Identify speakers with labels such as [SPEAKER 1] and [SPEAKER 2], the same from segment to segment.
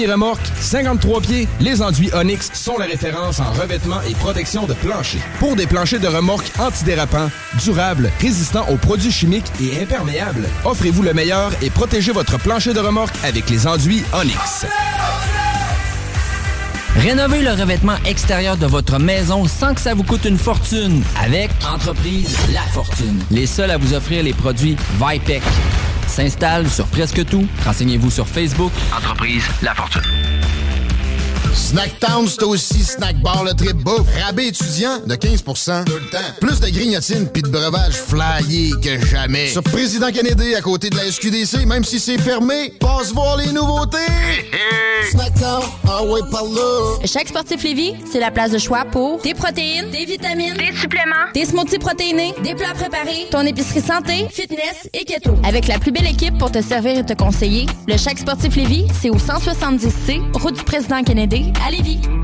[SPEAKER 1] Les remorques, 53 pieds, les enduits Onyx sont la référence en revêtement et protection de plancher. Pour des planchers de remorque antidérapants, durables, résistants aux produits chimiques et imperméables, offrez-vous le meilleur et protégez votre plancher de remorque avec les enduits Onyx.
[SPEAKER 2] Rénovez le revêtement extérieur de votre maison sans que ça vous coûte une fortune avec Entreprise La Fortune. Les seuls à vous offrir les produits Vipec s'installe sur presque tout. Renseignez-vous sur Facebook. Entreprise La Fortune.
[SPEAKER 3] Snacktown, c'est aussi Snack Bar, le trip bouffe. Rabais étudiant de 15% Tout le temps. Plus de grignotines puis de breuvages flyés que jamais. Sur Président Kennedy, à côté de la SQDC, même si c'est fermé, passe voir les nouveautés.
[SPEAKER 4] Snacktown, ah ouais, par là. Chaque sportif Lévis, c'est la place de choix pour des protéines, des vitamines, des suppléments, des smoothies protéinés, des plats préparés, ton épicerie santé, fitness et keto. Avec la plus belle équipe pour te servir et te conseiller, le Chaque sportif Lévis, c'est au 170C, route du Président Kennedy, Lévis.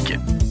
[SPEAKER 5] You.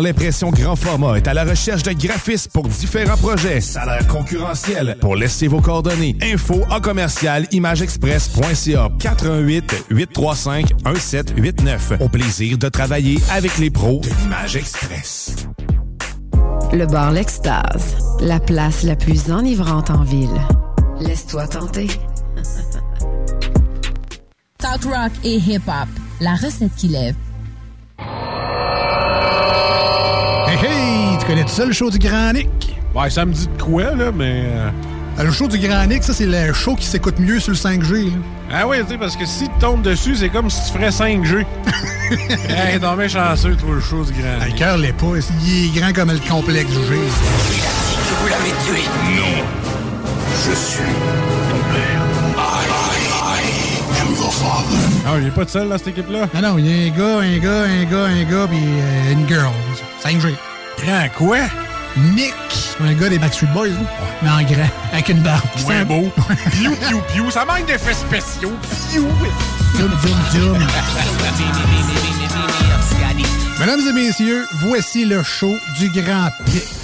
[SPEAKER 1] l'impression grand format, est à la recherche de graphistes pour différents projets. Salaire concurrentiel. Pour laisser vos coordonnées. Info en commercial imageexpress.ca 88 835 1789. Au plaisir de travailler avec les pros de l'Image Express.
[SPEAKER 6] Le bar L'Extase, la place la plus enivrante en ville. Laisse-toi tenter.
[SPEAKER 7] Talk rock et hip-hop, la recette qui lève.
[SPEAKER 8] Hey, hey! Tu connais tout ça, le show du Grand Nick?
[SPEAKER 9] Ouais, ça me dit de quoi, là, mais... euh,
[SPEAKER 8] Le show du Grand Nick, ça, c'est le show qui s'écoute mieux sur le 5G. là.
[SPEAKER 9] Ah oui, tu sais, parce que si tu tombes dessus, c'est comme si tu ferais 5G. hey, non, mais chanceux, toi, le show du grand.
[SPEAKER 8] Le cœur l'est pas. Il est grand comme le complexe du G.
[SPEAKER 10] Que vous l'avez tué. Non. Je suis ton père.
[SPEAKER 9] Ah, il est pas de seul dans cette équipe-là?
[SPEAKER 8] Non, non, il y a un gars, un gars, un gars, un gars, puis euh, une girl. 5G.
[SPEAKER 9] Grand quoi?
[SPEAKER 8] Nick. Un gars des Backstreet Boys, là. Mais en grand, avec une barbe.
[SPEAKER 9] Ouais, beau. Piou, piou, piou. Ça manque d'effets spéciaux. Piou.
[SPEAKER 8] Zoom, zoom, zoom. Mesdames et messieurs, voici le show du Grand Pic.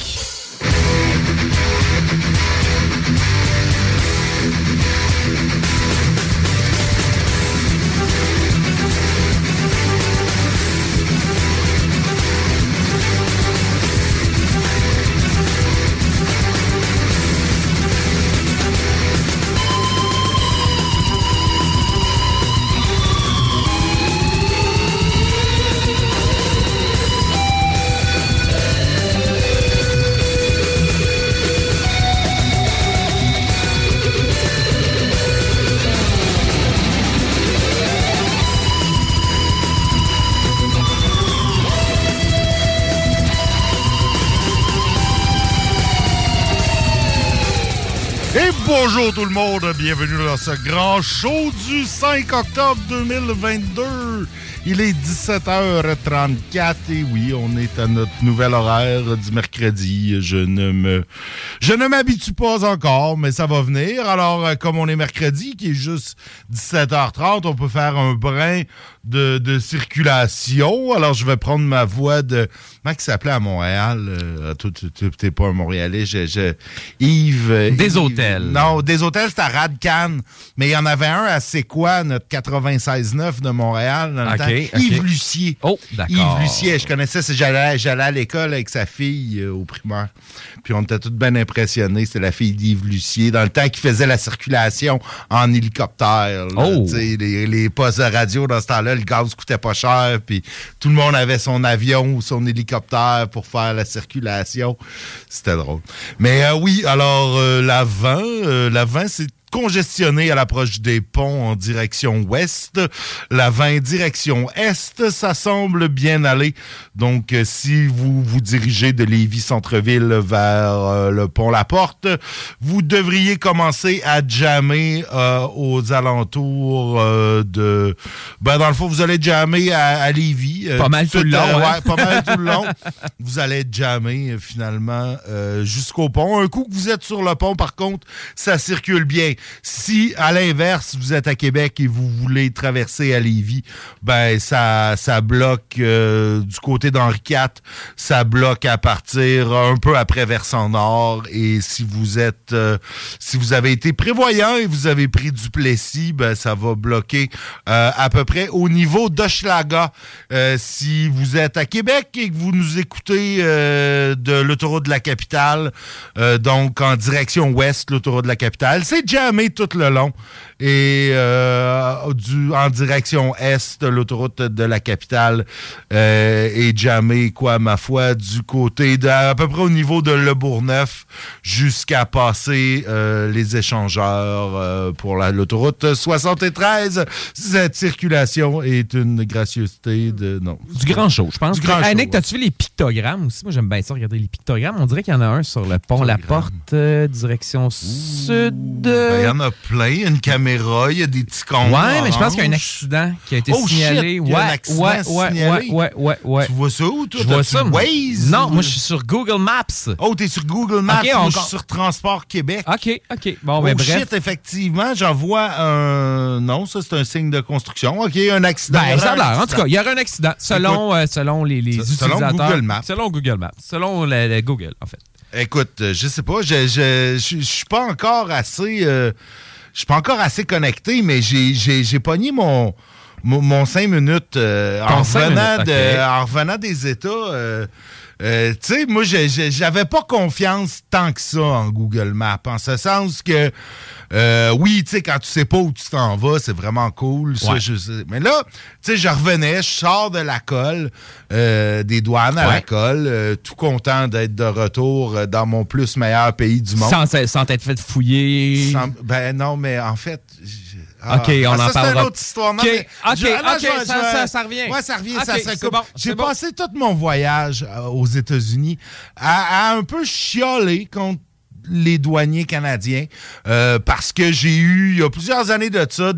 [SPEAKER 11] Bonjour tout le monde, bienvenue dans ce grand show du 5 octobre 2022. Il est 17h34 et oui, on est à notre nouvel horaire du mercredi. Je ne me, je ne m'habitue pas encore, mais ça va venir. Alors, euh, comme on est mercredi, qui est juste 17h30, on peut faire un brin de, de circulation. Alors, je vais prendre ma voix de... Comment il s'appelait à Montréal? Euh, n'es pas un Montréalais. Je, je- Yves... euh,
[SPEAKER 12] Des
[SPEAKER 11] Yves-
[SPEAKER 12] hôtels.
[SPEAKER 11] Non, des hôtels, c'était à Radcan. Mais il y en avait un à C'est quoi, notre 96.9 de Montréal, dans le temps? Yves Lucier.
[SPEAKER 12] Oh, d'accord.
[SPEAKER 11] Yves Lucier, je connaissais, j'allais j'allais à l'école avec sa fille euh, au primaire. Puis on était tous bien impressionnés. C'était la fille d'Yves Lucier, dans le temps qu'il faisait la circulation en hélicoptère. là.
[SPEAKER 12] Oh.
[SPEAKER 11] Les, les postes de radio dans ce temps-là le gaz coûtait pas cher, puis tout le monde avait son avion ou son hélicoptère pour faire la circulation. C'était drôle. Mais euh, oui, alors euh, la 20, euh, la 20, c'est congestionné à l'approche des ponts en direction ouest. La 20 direction est, ça semble bien aller. Donc, euh, si vous vous dirigez de Lévis centre-ville vers euh, le pont La Porte, vous devriez commencer à jammer euh, aux alentours euh, de... Ben, dans le fond, vous allez jammer à, à Lévis.
[SPEAKER 12] Pas mal tout le long, hein?
[SPEAKER 11] ouais, pas mal tout le long. Vous allez jammer finalement euh, jusqu'au pont. Un coup que vous êtes sur le pont, par contre, ça circule bien. Si, à l'inverse, vous êtes à Québec et vous voulez traverser à Lévis, ben ça, ça bloque euh, du côté d'Henri IV, ça bloque à partir un peu après Versant Nord. Et si vous êtes, euh, si vous avez été prévoyant et vous avez pris du Plessis, ben ça va bloquer euh, à peu près au niveau d'Hochelaga. Euh, si vous êtes à Québec et que vous nous écoutez euh, de l'autoroute de la capitale, euh, donc en direction ouest, l'autoroute de la capitale, c'est tout le long. Et euh, du, en direction est, l'autoroute de la capitale euh, est jamais, quoi, ma foi, du côté de, à peu près au niveau de Le Bourgneuf jusqu'à passer euh, les échangeurs euh, pour la- l'autoroute 73. Cette circulation est une gracieuseté de... Non.
[SPEAKER 12] Du grand show, je pense.
[SPEAKER 11] Du grand show,
[SPEAKER 12] Nick, t'as-tu vu les pictogrammes aussi? Moi, j'aime bien ça, regarder les pictogrammes. On dirait qu'il y en a un sur le pont La Porte, direction sud.
[SPEAKER 11] Ben, Il y en a plein. Une caméra, il y a des petits cons.
[SPEAKER 12] Ouais, mais je pense qu'il y a un accident qui a été
[SPEAKER 11] Oh, shit,
[SPEAKER 12] signalé.
[SPEAKER 11] il y a un
[SPEAKER 12] ouais,
[SPEAKER 11] accident
[SPEAKER 12] ouais, ouais,
[SPEAKER 11] signalé.
[SPEAKER 12] ouais, ouais, ouais, ouais.
[SPEAKER 11] Tu vois ça où, toi?
[SPEAKER 12] Je vois ça.
[SPEAKER 11] Waze?
[SPEAKER 12] Non, moi, je suis sur Google Maps.
[SPEAKER 11] Oh, t'es sur Google Maps. Moi,
[SPEAKER 12] on-
[SPEAKER 11] je suis sur Transport Québec.
[SPEAKER 12] OK, OK. Bon,
[SPEAKER 11] oh,
[SPEAKER 12] ben bref.
[SPEAKER 11] shit, effectivement, j'en vois un... Non, ça, c'est un signe de construction. OK, un accident.
[SPEAKER 12] Ben, ça a. En tout cas, il y aurait un accident selon, euh, selon les, les
[SPEAKER 11] Se- selon
[SPEAKER 12] utilisateurs.
[SPEAKER 11] Google Maps.
[SPEAKER 12] Selon Google Maps. Selon le, le Google, en fait.
[SPEAKER 11] Écoute, euh, je sais pas, je je je je suis pas encore assez euh, suis pas encore assez connecté, mais j'ai j'ai j'ai pogné mon mon, mon cinq minutes euh, en
[SPEAKER 12] cinq
[SPEAKER 11] revenant
[SPEAKER 12] minutes,
[SPEAKER 11] de
[SPEAKER 12] ok.
[SPEAKER 11] en revenant des États. euh, euh, tu sais, moi, j'avais pas confiance tant que ça en Google Maps, en ce sens que, euh, oui, tu sais, quand tu sais pas où tu t'en vas, c'est vraiment cool. ça,
[SPEAKER 12] Ouais.
[SPEAKER 11] je sais. Mais là, tu sais, je revenais, je sors de la colle, euh, des douanes à la colle, euh, tout content d'être de retour euh, dans mon plus meilleur pays du monde.
[SPEAKER 12] Sans, sans t'être fait fouiller.
[SPEAKER 11] Sans- ben non, mais en fait. ah,
[SPEAKER 12] OK, on
[SPEAKER 11] ah,
[SPEAKER 12] en
[SPEAKER 11] ça, C'est une autre histoire. Non,
[SPEAKER 12] OK,
[SPEAKER 11] mais je- ah, je
[SPEAKER 12] ça- revient.
[SPEAKER 11] Ouais, ça revient, ça
[SPEAKER 12] bon,
[SPEAKER 11] J'ai
[SPEAKER 12] c'est bon.
[SPEAKER 11] passé tout mon voyage aux États-Unis à, à un peu chialer contre les douaniers canadiens euh, parce que j'ai eu, il y a plusieurs années de ça,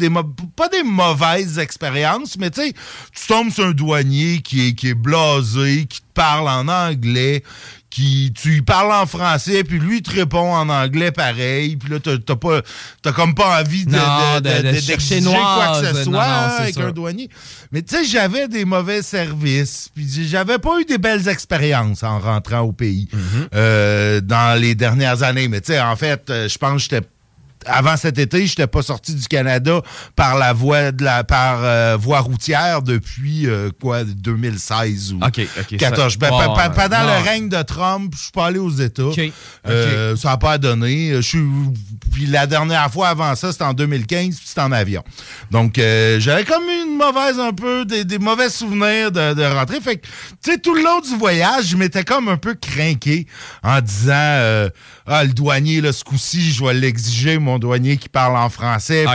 [SPEAKER 11] pas des mauvaises expériences, mais tu sais, tu tombes sur un douanier qui est, qui blasé, qui te parle en anglais, qui tu lui parles en français, puis lui il te répond en anglais pareil, puis là t'as pas t'as comme pas envie de,
[SPEAKER 12] Non,
[SPEAKER 11] de,
[SPEAKER 12] de-
[SPEAKER 11] de-
[SPEAKER 12] de
[SPEAKER 11] d'exiger
[SPEAKER 12] chercher
[SPEAKER 11] quoi que ce
[SPEAKER 12] noise.
[SPEAKER 11] soit
[SPEAKER 12] Non, non,
[SPEAKER 11] hein,
[SPEAKER 12] c'est
[SPEAKER 11] avec
[SPEAKER 12] sûr.
[SPEAKER 11] un douanier. Mais tu sais, j'avais des mauvais services, puis j'avais pas eu des belles expériences en rentrant au pays
[SPEAKER 12] Mm-hmm.
[SPEAKER 11] euh, dans les dernières années. Mais tu sais, en fait, euh, je pense que j'étais avant cet été, je n'étais pas sorti du Canada par la voie de la par euh, voie routière depuis euh, quoi 2016 ou
[SPEAKER 12] OK, OK,
[SPEAKER 11] 14.
[SPEAKER 12] ça-
[SPEAKER 11] Ben, pa- pa- pendant le règne de Trump, je suis pas allé aux États. Euh, ça n'a pas donné. Je suis puis la dernière fois avant ça, c'était en 2015, puis c'était en avion. Donc j'avais comme une mauvaise un peu des, des mauvais souvenirs de, de rentrer. Fait que tu sais tout le long du voyage, je m'étais comme un peu craqué en disant ah le douanier là ce coup-ci, je vais l'exiger mon douanier qui parle en français
[SPEAKER 12] OK,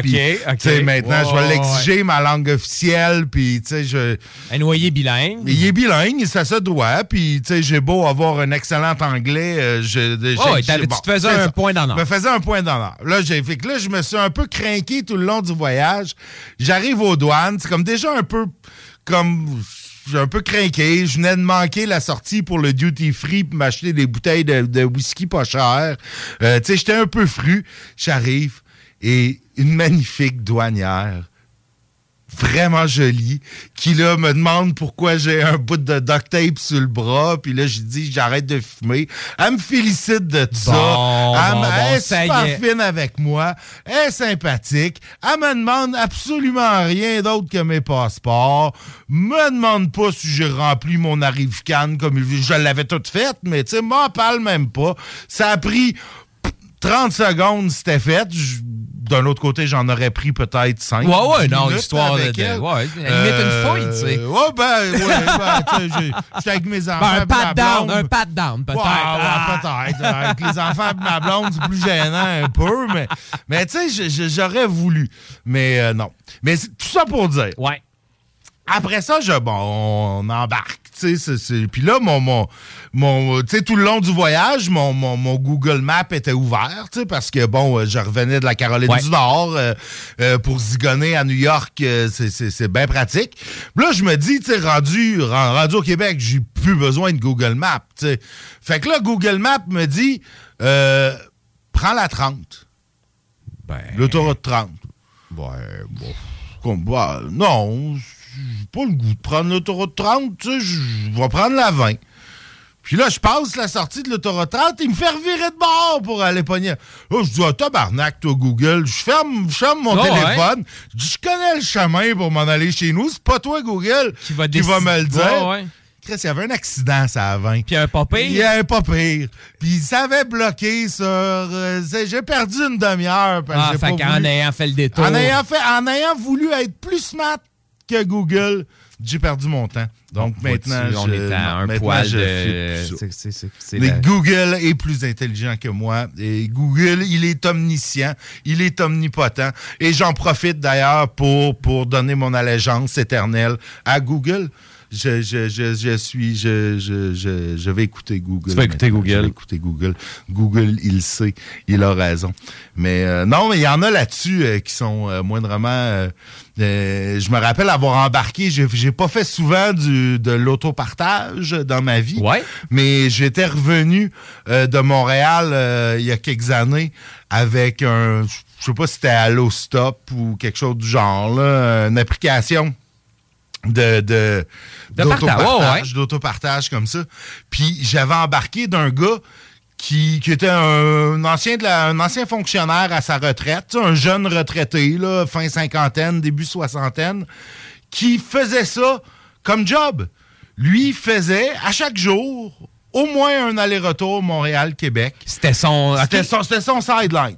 [SPEAKER 12] OK.
[SPEAKER 11] sais maintenant je vais
[SPEAKER 12] ouais,
[SPEAKER 11] l'exiger ma langue officielle puis tu sais je
[SPEAKER 12] Un noyer bilingue.
[SPEAKER 11] il est bilingue, ça se doit. Puis, tu sais, j'ai beau avoir un excellent anglais. euh, je,
[SPEAKER 12] Oh, tu te faisais un
[SPEAKER 11] ça.
[SPEAKER 12] point d'honneur.
[SPEAKER 11] Je me faisais un point d'honneur. Là, j'ai fait que là, je me suis un peu craqué tout le long du voyage. J'arrive aux douanes. C'est comme déjà un peu comme. J'ai un peu craqué. Je venais de manquer la sortie pour le duty free pour m'acheter des bouteilles de, whisky pas cher. Euh, tu sais, j'étais un peu fru. J'arrive et une magnifique douanière vraiment jolie, qui là me demande pourquoi j'ai un bout de duct tape sur le bras, puis là je dis j'arrête de fumer. Elle me félicite de
[SPEAKER 12] Bon,
[SPEAKER 11] ça. Elle,
[SPEAKER 12] bon,
[SPEAKER 11] me-
[SPEAKER 12] bon,
[SPEAKER 11] elle est
[SPEAKER 12] ça
[SPEAKER 11] super
[SPEAKER 12] est.
[SPEAKER 11] fine avec moi, elle est sympathique. Elle me demande absolument rien d'autre que mes passeports. Me demande pas si j'ai rempli mon arrivcan comme il- je l'avais toute faite, mais tu sais, m'en parle même pas. Ça a pris 30 secondes, c'était fait. Je d'un autre côté, j'en aurais pris peut-être cinq.
[SPEAKER 12] Ouais, ouais, non,
[SPEAKER 11] minutes
[SPEAKER 12] l'histoire de.
[SPEAKER 11] elle.
[SPEAKER 12] ouais, la limite une fouille, tu sais.
[SPEAKER 11] Ouais, ben, ouais, ben, tu sais, j'ai- j'étais avec mes enfants.
[SPEAKER 12] Ben, un pat down, un pat down, peut-être.
[SPEAKER 11] Ouais, ouais,
[SPEAKER 12] Ah.
[SPEAKER 11] peut-être. Avec les enfants et ma blonde, c'est plus gênant un peu, mais, mais tu sais, j'aurais voulu. Mais euh, non. Mais c'est tout ça pour dire.
[SPEAKER 12] Ouais.
[SPEAKER 11] Après ça, je, bon, on embarque. Puis là, mon, mon, mon, tout le long du voyage, mon, mon, mon Google Maps était ouvert, parce que, bon, euh, je revenais de la Caroline
[SPEAKER 12] Ouais.
[SPEAKER 11] du Nord euh, euh, pour zigonner à New York, euh, c'est- bien pratique. Puis là, je me dis, tu rendu, ren- rendu au Québec, j'ai plus besoin de Google Maps, tu sais. Fait que là, Google Maps me dit, euh, prends la 30.
[SPEAKER 12] Ben.
[SPEAKER 11] L'autoroute 30. Ouais, bon. Comme, bah, non, pas le goût de prendre l'autoroute 30, tu sais, je vais prendre la 20. Puis là, je passe la sortie de l'autoroute 30, il me fait revirer de bord pour aller pogner. Là, je dis, ah, tabarnak, toi, Google. Je ferme, je ferme mon
[SPEAKER 12] Oh, ouais.
[SPEAKER 11] téléphone. Je dis, je connais le chemin pour m'en aller chez nous. C'est pas toi, Google, qui va, me le dire.
[SPEAKER 12] Ouais.
[SPEAKER 11] Chris, il y avait un accident, ça à 20.
[SPEAKER 12] Puis un pas pire.
[SPEAKER 11] Il y a un pas pire. Puis il s'avait bloqué sur... euh, j'ai perdu une demi-heure. que
[SPEAKER 12] Ah, fait qu'en ayant fait le détour.
[SPEAKER 11] en ayant, fait, en ayant voulu être plus smart que Google, j'ai perdu mon temps. Donc maintenant,
[SPEAKER 12] on
[SPEAKER 11] je,
[SPEAKER 12] est à
[SPEAKER 11] non,
[SPEAKER 12] un poil
[SPEAKER 11] je
[SPEAKER 12] de.
[SPEAKER 11] fais plus ça.
[SPEAKER 12] c'est- c'est- c'est- c'est
[SPEAKER 11] Mais
[SPEAKER 12] la-
[SPEAKER 11] Google est plus intelligent que moi. Et Google, il est omniscient, il est omnipotent. Et j'en profite d'ailleurs pour, pour donner mon allégeance éternelle à Google. Je, je, je, je suis, je, je, je, je vais écouter Google.
[SPEAKER 12] Tu vas écouter. Google.
[SPEAKER 11] Je vais écouter Google. Google, il sait, il a raison. Mais euh, non, mais il y en a là-dessus euh, qui sont euh, moindrement. euh, je me rappelle avoir embarqué. J'ai, pas fait souvent du, de l'autopartage dans ma vie.
[SPEAKER 12] Ouais.
[SPEAKER 11] Mais j'étais revenu de Montréal il y a quelques années avec un. Je sais pas si c'était Allo Stop ou quelque chose du genre, là, une application de, de,
[SPEAKER 12] De ouais.
[SPEAKER 11] d'autopartage comme ça. Puis j'avais embarqué d'un gars qui, qui était un, ancien de la- un ancien fonctionnaire à sa retraite, un jeune retraité, là, fin cinquantaine, début soixantaine, qui faisait ça comme job. Lui faisait à chaque jour au moins un aller-retour Montréal-Québec.
[SPEAKER 12] C'était son.
[SPEAKER 11] C'était
[SPEAKER 12] ok.
[SPEAKER 11] son, c'était son sideline.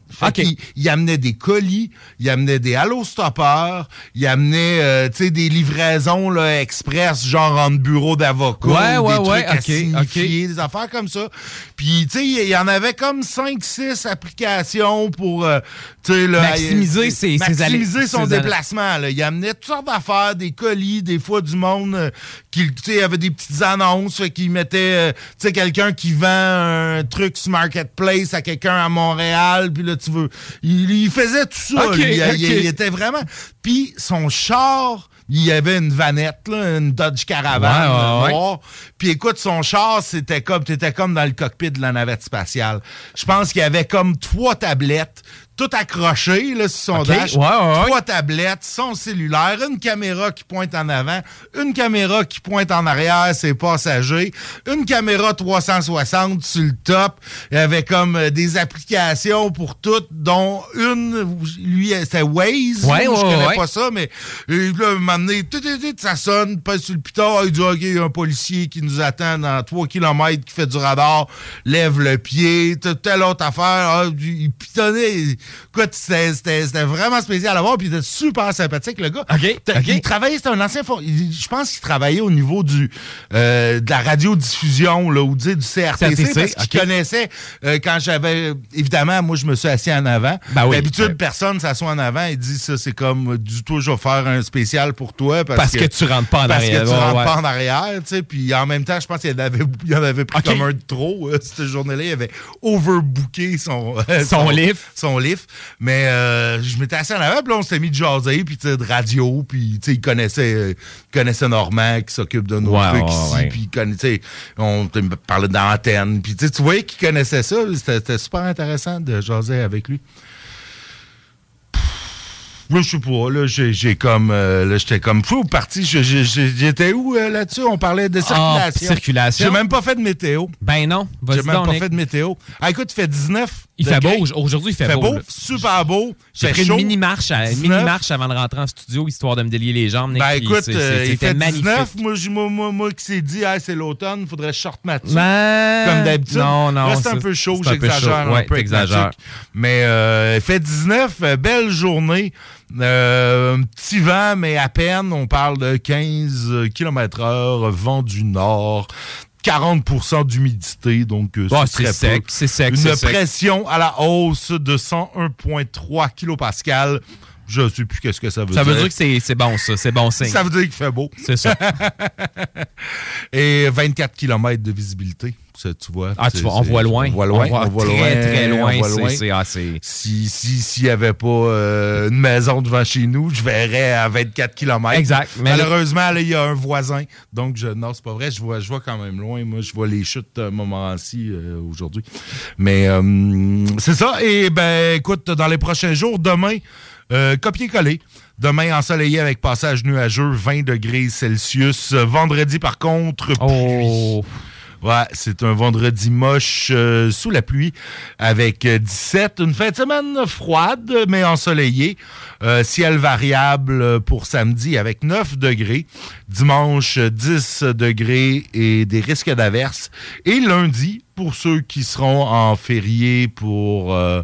[SPEAKER 11] Il, amenait des colis, il amenait des allo-stoppeurs, il amenait euh, des livraisons là, express, genre en bureau d'avocat,
[SPEAKER 12] Ouais,
[SPEAKER 11] ou
[SPEAKER 12] ouais,
[SPEAKER 11] des
[SPEAKER 12] ouais,
[SPEAKER 11] trucs à
[SPEAKER 12] OK,
[SPEAKER 11] signifier, des affaires comme ça. Puis, tu sais, il y en avait comme 5-6 applications pour euh, là,
[SPEAKER 12] Maximiser
[SPEAKER 11] euh,
[SPEAKER 12] ses-
[SPEAKER 11] maximiser son
[SPEAKER 12] ses
[SPEAKER 11] déplacement. Là. Il amenait toutes sortes d'affaires, des colis, des fois du monde qui, tu sais, il y avait des petites annonces, fait qu'il mettait, euh, tu sais, quelqu'un qui vend un truc sur Marketplace à quelqu'un à Montréal, puis là, tu veux... Il, il faisait tout ça, lui. Il,
[SPEAKER 12] ok.
[SPEAKER 11] il- il était vraiment... Puis son char... Il y avait une vanette, là, une Dodge Caravan
[SPEAKER 12] Ouais, ouais, ouais.
[SPEAKER 11] noire. Puis écoute, son char, c'était comme, t'étais comme dans le cockpit de la navette spatiale. Je pense qu'il y avait comme trois tablettes, tout accrochées, là, sur son
[SPEAKER 12] Ok,
[SPEAKER 11] dash.
[SPEAKER 12] ouais, ouais, ouais.
[SPEAKER 11] Trois tablettes, son cellulaire, une caméra qui pointe en avant, une caméra qui pointe en arrière, ses passagers, une caméra 360 sur le top. Il y avait comme euh, des applications pour toutes, dont une, lui, c'était Waze.
[SPEAKER 12] Ouais,
[SPEAKER 11] je
[SPEAKER 12] ouais,
[SPEAKER 11] connais pas ça, mais euh, là, m'a amené, tout, tout, tout, ça sonne, pèse sur le piton, il dit, OK, il y a un policier qui nous attend dans 3 km, qui fait du radar, lève le pied, telle autre affaire, ah, il pitonnait. Écoute, c'était vraiment spécial à voir, puis il était super sympathique, le gars. Il travaillait, c'était un ancien, je pense qu'il travaillait au niveau du euh, de la radiodiffusion, là, ou du CRTC,
[SPEAKER 12] CRTC,
[SPEAKER 11] parce qu'il connaissait, euh, quand j'avais, évidemment, moi, je me suis assis en avant.
[SPEAKER 12] Ben oui.
[SPEAKER 11] D'habitude,
[SPEAKER 12] Ouais.
[SPEAKER 11] personne s'assoit en avant et dit ça, c'est comme, euh, du tout, je vais faire un spécial pour toi. Parce,
[SPEAKER 12] Parce que tu rentres pas en
[SPEAKER 11] parce
[SPEAKER 12] arrière.
[SPEAKER 11] que tu
[SPEAKER 12] Ouais,
[SPEAKER 11] rentres
[SPEAKER 12] ouais.
[SPEAKER 11] pas en arrière, tu sais. Puis en même temps, je pense qu'il en avait, il en avait pris comme un de trop. euh, cette journée-là, il avait overbooké son, euh,
[SPEAKER 12] Son lift.
[SPEAKER 11] Son Mais euh, je m'étais assis en avant, puis là, on s'était mis de jaser, puis tu de radio, puis tu il connaissait, euh, connaissait Normand qui s'occupe de nos
[SPEAKER 12] Ouais,
[SPEAKER 11] trucs
[SPEAKER 12] ouais,
[SPEAKER 11] ici,
[SPEAKER 12] ouais.
[SPEAKER 11] puis il connaissait, on parlait d'antenne, puis tu sais, tu voyais qu'il connaissait ça, c'était super intéressant de jaser avec lui. Là, je sais pas, là, j'ai comme, euh, là, j'étais comme fou parti. J'étais où euh, là-dessus? On parlait de circulation.
[SPEAKER 12] Ah, circulation.
[SPEAKER 11] J'ai même pas fait de météo.
[SPEAKER 12] Ben non.
[SPEAKER 11] J'ai même pas
[SPEAKER 12] Nick.
[SPEAKER 11] fait de météo. Ah, écoute, il fait 19.
[SPEAKER 12] Il fait beau. Aujourd'hui, il fait beau, là.
[SPEAKER 11] super beau.
[SPEAKER 12] J'ai
[SPEAKER 11] fait
[SPEAKER 12] pris
[SPEAKER 11] chaud.
[SPEAKER 12] une mini-marche
[SPEAKER 11] 19.
[SPEAKER 12] mini-marche avant de rentrer en studio, histoire de me délier les jambes.
[SPEAKER 11] Ben écoute, euh, il fait
[SPEAKER 12] c'était magnifique.
[SPEAKER 11] 19. Moi, moi, moi, moi qui s'est dit, hey, c'est l'automne, faudrait que je sorte ma tuque.
[SPEAKER 12] Ben,
[SPEAKER 11] Comme d'habitude.
[SPEAKER 12] non, non,
[SPEAKER 11] Là, c'est un peu chaud,
[SPEAKER 12] un peu
[SPEAKER 11] j'exagère un
[SPEAKER 12] Ouais,
[SPEAKER 11] peu tuque. Mais euh, il fait 19, euh, belle journée. Euh, un petit vent, mais à peine. On parle de 15 km heure, vent du nord. 40% d'humidité, donc euh,
[SPEAKER 12] Bon,
[SPEAKER 11] c'est
[SPEAKER 12] sec, c'est sec,
[SPEAKER 11] Une
[SPEAKER 12] sec.
[SPEAKER 11] pression à la hausse de 101,3 kPa. Je sais plus qu'est-ce que ça veut
[SPEAKER 12] Ça
[SPEAKER 11] dire.
[SPEAKER 12] veut dire que c'est c'est bon, ça. C'est bon signe.
[SPEAKER 11] Ça veut dire qu'il fait beau.
[SPEAKER 12] C'est ça.
[SPEAKER 11] Et 24 km de visibilité. Ça, tu vois.
[SPEAKER 12] Ah, tu vois, on voit loin.
[SPEAKER 11] On voit loin.
[SPEAKER 12] On voit très,
[SPEAKER 11] loin,
[SPEAKER 12] très loin.
[SPEAKER 11] on voit
[SPEAKER 12] C'est-
[SPEAKER 11] loin.
[SPEAKER 12] c'est- ah,
[SPEAKER 11] Si si- s'il n'y avait pas euh, une maison devant chez nous, je verrais à 24 km.
[SPEAKER 12] Exact. Mais
[SPEAKER 11] Malheureusement, là, il y a un voisin. Donc, je, non, c'est pas vrai. Je vois, je vois quand même loin. Moi, je vois les chutes à un moment-ci euh, aujourd'hui. Mais euh, c'est ça. Et ben, écoute, dans les prochains jours, demain, euh, copier-coller. Demain, ensoleillé avec passage nuageux, 20 degrés Celsius. Euh, Vendredi, par contre,
[SPEAKER 12] Oh.
[SPEAKER 11] Ouais, c'est un vendredi moche euh, sous la pluie avec euh, 17. Une fin de semaine froide, mais ensoleillée. Euh, ciel variable euh, pour samedi avec 9 degrés. Dimanche, euh, 10 degrés et des risques d'averses. Et lundi, pour ceux qui seront en férié pour... euh,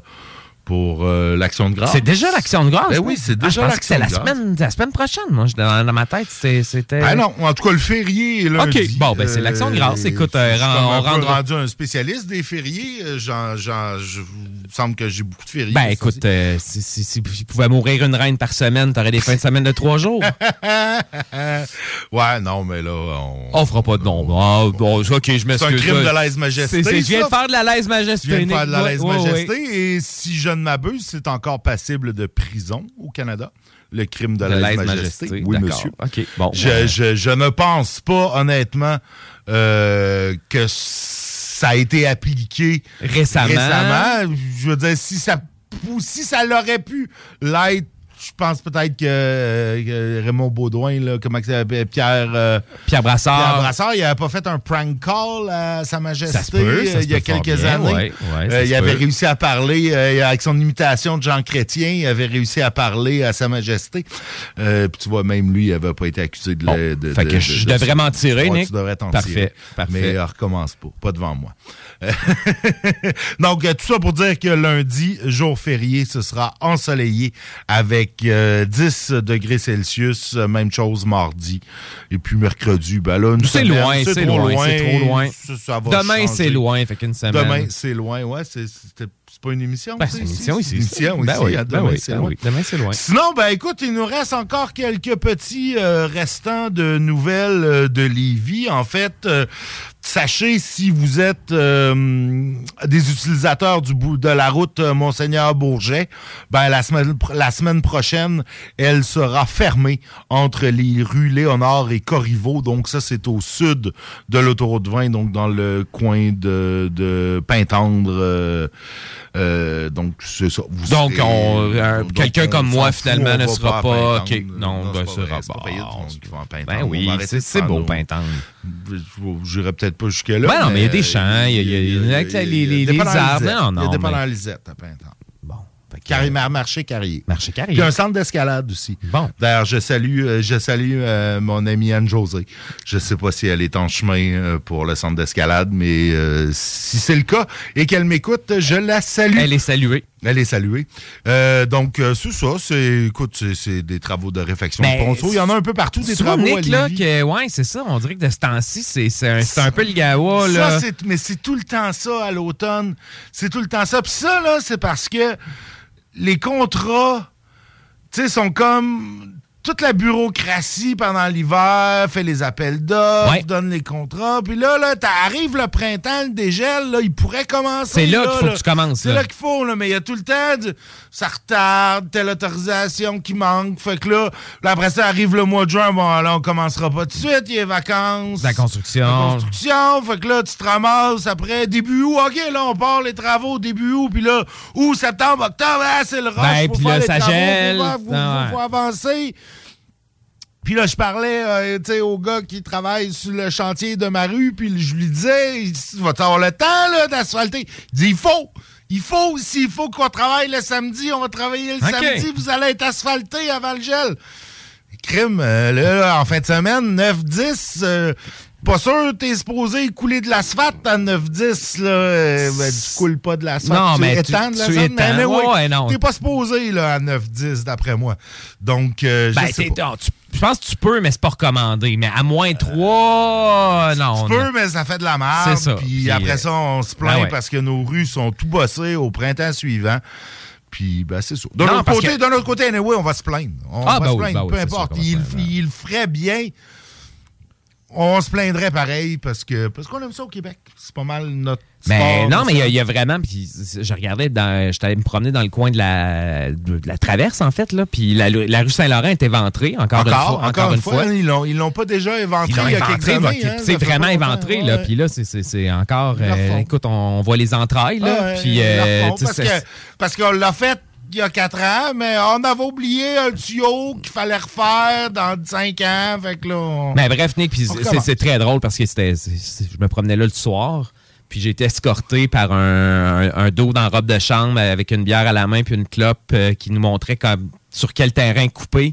[SPEAKER 11] pour euh, l'action de grâce.
[SPEAKER 12] C'est déjà l'action de grâce.
[SPEAKER 11] Ben oui, c'est
[SPEAKER 12] Ah,
[SPEAKER 11] déjà
[SPEAKER 12] je que
[SPEAKER 11] l'action
[SPEAKER 12] la
[SPEAKER 11] de grâce.
[SPEAKER 12] semaine, la semaine prochaine. Moi, je- dans, dans ma tête, c'était.
[SPEAKER 11] Ah non, en tout cas, le férié lundi.
[SPEAKER 12] OK, bon, ben, c'est l'action de grâce. Écoute, euh,
[SPEAKER 11] je
[SPEAKER 12] ren-
[SPEAKER 11] comme
[SPEAKER 12] on rendra-
[SPEAKER 11] rendu un spécialiste des fériés. Euh, J'en, je, il me semble que j'ai beaucoup de fériés.
[SPEAKER 12] Ben écoute, euh, si, si, si tu pouvais mourir une reine par semaine, t'aurais des fins de semaine de trois jours.
[SPEAKER 11] ouais, non, mais là, on...
[SPEAKER 12] On fera pas de nom. Ah, bon, ok, je m'excuse.
[SPEAKER 11] C'est un crime
[SPEAKER 12] là.
[SPEAKER 11] de lèse-majesté,
[SPEAKER 12] Je viens de faire de la lèse-majesté.
[SPEAKER 11] Tu viens de faire de la lèse-majesté et si je ne m'abuse, c'est encore passible de prison au Canada. Le crime de
[SPEAKER 12] De
[SPEAKER 11] lèse-majesté.
[SPEAKER 12] lèse-majesté,
[SPEAKER 11] Oui, monsieur.
[SPEAKER 12] Bon,
[SPEAKER 11] Je,
[SPEAKER 12] ouais.
[SPEAKER 11] je- je ne pense pas, honnêtement, euh, que ça a été appliqué
[SPEAKER 12] Récemment.
[SPEAKER 11] récemment. Je veux dire, si ça, si ça l'aurait pu l'être, je pense peut-être que, euh, que Raymond Baudouin, là, comment que s'appelle, Pierre... euh,
[SPEAKER 12] Pierre Brassard.
[SPEAKER 11] Pierre Brassard, il n'avait pas fait un prank call à Sa Majesté
[SPEAKER 12] Ça se peut, ça
[SPEAKER 11] euh, il y a quelques
[SPEAKER 12] bien,
[SPEAKER 11] années.
[SPEAKER 12] ouais, ouais, ça se
[SPEAKER 11] il avait
[SPEAKER 12] peut.
[SPEAKER 11] réussi à parler, avec son imitation de Jean Chrétien, il avait réussi à parler à Sa Majesté. Puis tu vois, même lui, il n'avait pas été accusé de...
[SPEAKER 12] Bon,
[SPEAKER 11] le- de-
[SPEAKER 12] fait
[SPEAKER 11] de-
[SPEAKER 12] que
[SPEAKER 11] de-
[SPEAKER 12] je
[SPEAKER 11] de
[SPEAKER 12] devrais m'en tirer,
[SPEAKER 11] Ouais,
[SPEAKER 12] Nick.
[SPEAKER 11] Tu devrais t'en
[SPEAKER 12] Parfait,
[SPEAKER 11] tirer.
[SPEAKER 12] parfait.
[SPEAKER 11] Mais recommence pas, pas devant moi. Donc, tout ça pour dire que lundi, jour férié, ce sera ensoleillé avec euh, 10 degrés Celsius. Euh, Même chose mardi. Et puis mercredi, ben là, une
[SPEAKER 12] C'est
[SPEAKER 11] semaine,
[SPEAKER 12] loin, c'est
[SPEAKER 11] trop
[SPEAKER 12] loin, c'est trop loin.
[SPEAKER 11] Ça, ça va
[SPEAKER 12] Demain, c'est loin, fait qu'une semaine.
[SPEAKER 11] Demain, c'est loin. Ouais, c'est pas une émission.
[SPEAKER 12] Ben, c'est une émission ici.
[SPEAKER 11] Émission
[SPEAKER 12] Ben
[SPEAKER 11] ici.
[SPEAKER 12] oui,
[SPEAKER 11] hein,
[SPEAKER 12] ben
[SPEAKER 11] Demain,
[SPEAKER 12] oui,
[SPEAKER 11] c'est
[SPEAKER 12] ben
[SPEAKER 11] loin.
[SPEAKER 12] oui. Demain, c'est loin.
[SPEAKER 11] Sinon, ben écoute, il nous reste encore quelques petits euh, restants de nouvelles euh, de Lévis. En fait, euh, sachez si vous êtes euh, des utilisateurs du bout de la route euh, Monseigneur Bourget, ben la semaine pr- la semaine prochaine, elle sera fermée entre les rues Léonard et Corriveau. Donc ça, c'est au sud de l'autoroute 20, donc dans le coin de, de Pintendre. euh, euh, donc c'est ça. Vous
[SPEAKER 12] Donc, quelqu'un comme moi, finalement, ne sera pas- ok, non, ben,
[SPEAKER 11] c'est
[SPEAKER 12] ça
[SPEAKER 11] pas vrai,
[SPEAKER 12] sera
[SPEAKER 11] pas payé.
[SPEAKER 12] Ben oui, c'est beau, Pintendre.
[SPEAKER 11] Je n'irai peut-être pas jusque-là.
[SPEAKER 12] Ben non, mais il y a des champs, il y a- les- arbres. Non, non,
[SPEAKER 11] Il y a dépendant Lisette à Pintendre.
[SPEAKER 12] Bon.
[SPEAKER 11] Carré, marché carrier.
[SPEAKER 12] Marché carrier.
[SPEAKER 11] Puis un centre d'escalade aussi.
[SPEAKER 12] Bon.
[SPEAKER 11] D'ailleurs, je salue, euh, je salue euh, mon amie Anne-Josée. Je sais pas si elle est en chemin euh, pour le centre d'escalade, mais euh, si c'est le cas et qu'elle m'écoute, je la salue.
[SPEAKER 12] Elle est saluée.
[SPEAKER 11] Elle est saluée. Euh, donc, euh, c'est ça. C'est, écoute, c'est, des travaux de réfection
[SPEAKER 12] Ben,
[SPEAKER 11] de ponceau. Il y en a un peu partout, des travaux à
[SPEAKER 12] Nick, là,
[SPEAKER 11] Lévis.
[SPEAKER 12] que, ouais, c'est ça. On dirait que de ce temps-ci, c'est c'est un, c'est un peu le gawa, là.
[SPEAKER 11] Ça, mais c'est tout le temps ça à l'automne. C'est tout le temps ça. Puis ça, là, c'est parce que les contrats, tu sais, sont comme toute la bureaucratie pendant l'hiver, fait les appels d'offres,
[SPEAKER 12] Ouais.
[SPEAKER 11] donne les contrats. Puis là, là, t'arrives le printemps, le dégel, là, il pourrait commencer.
[SPEAKER 12] C'est là qu'il faut
[SPEAKER 11] là.
[SPEAKER 12] que tu commences,
[SPEAKER 11] C'est
[SPEAKER 12] là.
[SPEAKER 11] qu'il faut, là, mais il y a tout le temps, du- ça retarde, telle autorisation qui manque. Fait que là, là, après ça arrive le mois de juin, bon, là, on commencera pas tout de suite, il y a les vacances.
[SPEAKER 12] La construction.
[SPEAKER 11] La construction, fait que là, tu te ramasses après début août. OK, là, on part les travaux début août, puis là, août, septembre, octobre, ah, c'est le rush.
[SPEAKER 12] Ben,
[SPEAKER 11] faut
[SPEAKER 12] puis
[SPEAKER 11] faire
[SPEAKER 12] là,
[SPEAKER 11] les
[SPEAKER 12] ça
[SPEAKER 11] travaux,
[SPEAKER 12] gèle.
[SPEAKER 11] Faut,
[SPEAKER 12] Ah,
[SPEAKER 11] faut-
[SPEAKER 12] ouais.
[SPEAKER 11] faut avancer. Puis là, je parlais euh, tu sais, au gars qui travaille sur le chantier de ma rue, puis je lui disais, il vas-tu avoir le temps là, d'asphalter? Il dit, il faut. Il faut, s'il faut qu'on travaille le samedi, on va travailler le samedi, vous allez être asphalté avant le gel. Crime, euh, là, en fin de semaine, 9-10, euh, pas sûr t'es supposé couler de l'asphalte à 9-10, là. euh, ben, tu coules pas de l'asphalte.
[SPEAKER 12] Non,
[SPEAKER 11] tu
[SPEAKER 12] mais tu-
[SPEAKER 11] de l'asphalte. mais
[SPEAKER 12] Ouais, non.
[SPEAKER 11] T'es pas supposé, là, à 9-10, d'après moi. Donc, euh, je
[SPEAKER 12] Ben,
[SPEAKER 11] sais
[SPEAKER 12] t'es-
[SPEAKER 11] pas.
[SPEAKER 12] non, tu- je pense que tu peux, mais c'est pas recommandé. Mais à moins 3, non.
[SPEAKER 11] Tu peux, mais ça fait de la merde.
[SPEAKER 12] C'est ça.
[SPEAKER 11] Puis
[SPEAKER 12] Puis,
[SPEAKER 11] après
[SPEAKER 12] euh,
[SPEAKER 11] ça, on se plaint
[SPEAKER 12] ben ouais.
[SPEAKER 11] parce que nos rues sont tout bossées au printemps suivant. Puis, ben, c'est ça. D'un autre côté,
[SPEAKER 12] que-
[SPEAKER 11] d'un autre côté, anyway, on va se plaindre. On
[SPEAKER 12] Ah,
[SPEAKER 11] va
[SPEAKER 12] ben
[SPEAKER 11] se
[SPEAKER 12] oui,
[SPEAKER 11] plaindre,
[SPEAKER 12] ben
[SPEAKER 11] peu importe. Il,
[SPEAKER 12] plaindre.
[SPEAKER 11] il ferait bien. On se plaindrait pareil parce que parce qu'on aime ça au Québec. C'est pas mal notre
[SPEAKER 12] Mais
[SPEAKER 11] sport,
[SPEAKER 12] non, mais il y a- y, vraiment. Puis je regardais, dans, j'étais allé me promener dans le coin de la, de la traverse, en fait, là. Puis la, la rue Saint-Laurent était éventrée, encore, une
[SPEAKER 11] Encore,
[SPEAKER 12] fois.
[SPEAKER 11] encore une fois, ils l'ont, ils l'ont pas déjà éventré
[SPEAKER 12] Ils l'ont
[SPEAKER 11] il y a quelques
[SPEAKER 12] éventré,
[SPEAKER 11] années.
[SPEAKER 12] va-
[SPEAKER 11] hein,
[SPEAKER 12] c'est
[SPEAKER 11] fait
[SPEAKER 12] vraiment éventré, là. Puis là, c'est- encore. Euh, écoute, on, on voit les entrailles, là.
[SPEAKER 11] Ah
[SPEAKER 12] puis, euh,
[SPEAKER 11] parce, que, parce qu'on l'a fait il y a 4 ans, mais on avait oublié un tuyau qu'il fallait refaire dans 5 ans. Fait que là, on-
[SPEAKER 12] Mais bref, Nick, c'est- très drôle parce que c'était, je me promenais là le soir, puis j'ai été escorté par un, un, un dos dans robe de chambre avec une bière à la main puis une clope euh, qui nous montrait comme, sur quel terrain couper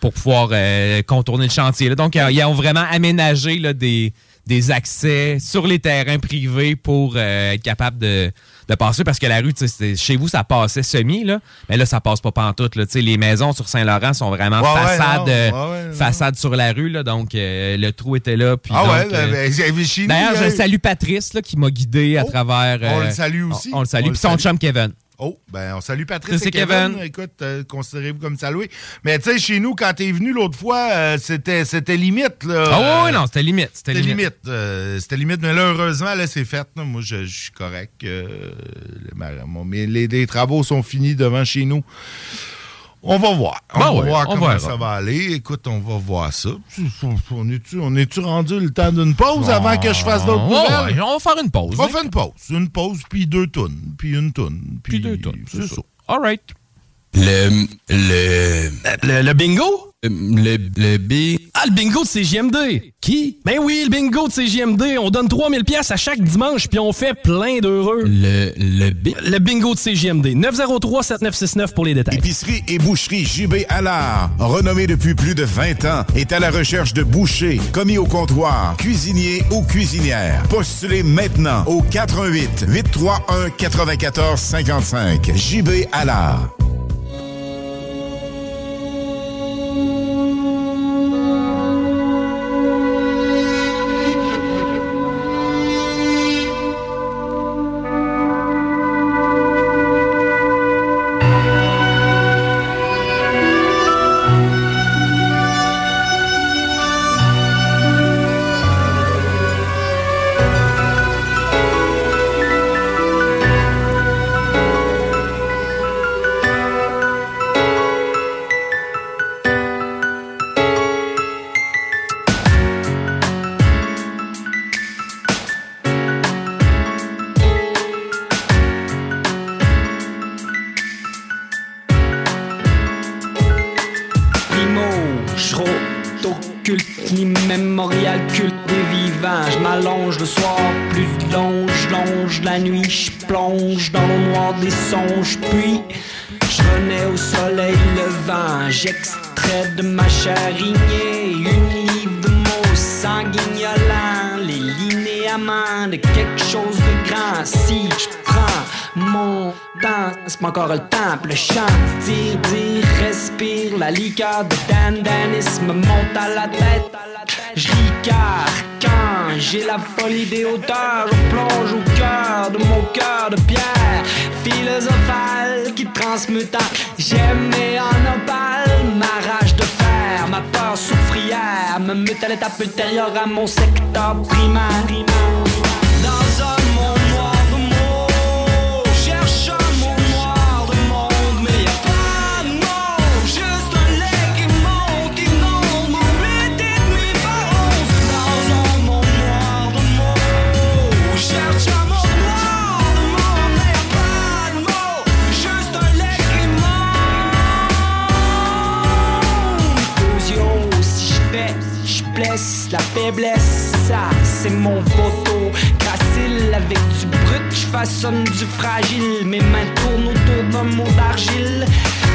[SPEAKER 12] pour pouvoir euh, contourner le chantier. là. Donc, ils ont vraiment aménagé là, des, des accès sur les terrains privés pour euh, être capable de, de passer parce que la rue, chez vous, ça passait semi, là, mais là, ça passe pas pantoute. Là. Les maisons sur Saint-Laurent sont vraiment
[SPEAKER 11] Ouais, ouais,
[SPEAKER 12] façade,
[SPEAKER 11] non,
[SPEAKER 12] euh,
[SPEAKER 11] ouais, ouais,
[SPEAKER 12] façade sur la rue, là, donc euh, le trou était là. Puis
[SPEAKER 11] Ah
[SPEAKER 12] donc,
[SPEAKER 11] ouais,
[SPEAKER 12] euh,
[SPEAKER 11] ben, nous,
[SPEAKER 12] D'ailleurs, je salue Patrice là, qui m'a guidé à travers.
[SPEAKER 11] on le salue aussi.
[SPEAKER 12] On, on le salue.
[SPEAKER 11] On
[SPEAKER 12] Puis
[SPEAKER 11] le
[SPEAKER 12] son
[SPEAKER 11] salue.
[SPEAKER 12] chum Kevin.
[SPEAKER 11] Oh, ben on salue Patrice et Kevin.
[SPEAKER 12] Kevin.
[SPEAKER 11] Écoute, euh, considérez-vous comme salué. Mais tu sais, chez nous, quand t'es venu l'autre fois, euh, c'était, c'était limite. Là,
[SPEAKER 12] Ah ouais,
[SPEAKER 11] Euh,
[SPEAKER 12] non, c'était limite. C'était limite.
[SPEAKER 11] limite. euh, c'était limite, mais là, heureusement, là, c'est fait. là. Moi, je, je suis correct. mais les, les travaux sont finis devant chez nous. On va voir. On
[SPEAKER 12] Ben
[SPEAKER 11] va
[SPEAKER 12] ouais,
[SPEAKER 11] voir
[SPEAKER 12] on
[SPEAKER 11] comment
[SPEAKER 12] verra.
[SPEAKER 11] ça va aller. Écoute, on va voir ça. On est-tu, on rendu le temps d'une pause avant que je fasse d'autres nouvelles?
[SPEAKER 12] ouais, on va faire une pause.
[SPEAKER 11] On
[SPEAKER 12] hein.
[SPEAKER 11] fait une pause. Une pause, puis deux tonnes, puis une tonne. Puis,
[SPEAKER 12] deux tonnes,
[SPEAKER 11] C'est ça.
[SPEAKER 12] All right.
[SPEAKER 13] Le. Le. Le, le bingo? Le. Le B.
[SPEAKER 14] Ah, le bingo de CJMD! Qui? Ben oui, le bingo de CJMD. On donne 3000 pièces à chaque dimanche, puis on fait plein d'heureux.
[SPEAKER 13] Le. Le B.
[SPEAKER 14] Le bingo de CJMD. 903-7969 pour les détails.
[SPEAKER 1] Épicerie et boucherie JB Allard, renommée depuis plus de 20 ans, est à la recherche de bouchers, commis au comptoir, cuisiniers ou cuisinières. Postulez maintenant au 88 831 94 55. JB Allard.
[SPEAKER 15] Encore le puis le chant, dire, dire, respire, la liqueur de Dan Danis me monte à la tête. Je quand j'ai la folie des hauteurs, je plonge au cœur de mon cœur de pierre philosophale qui transmuta. J'aimais en opale ma rage de fer. prière. Me mute à l'étape ultérieure à mon secteur primaire. Mon photo. Gracile avec du brut, je façonne du fragile. Mes mains tournent autour d'un mot d'argile.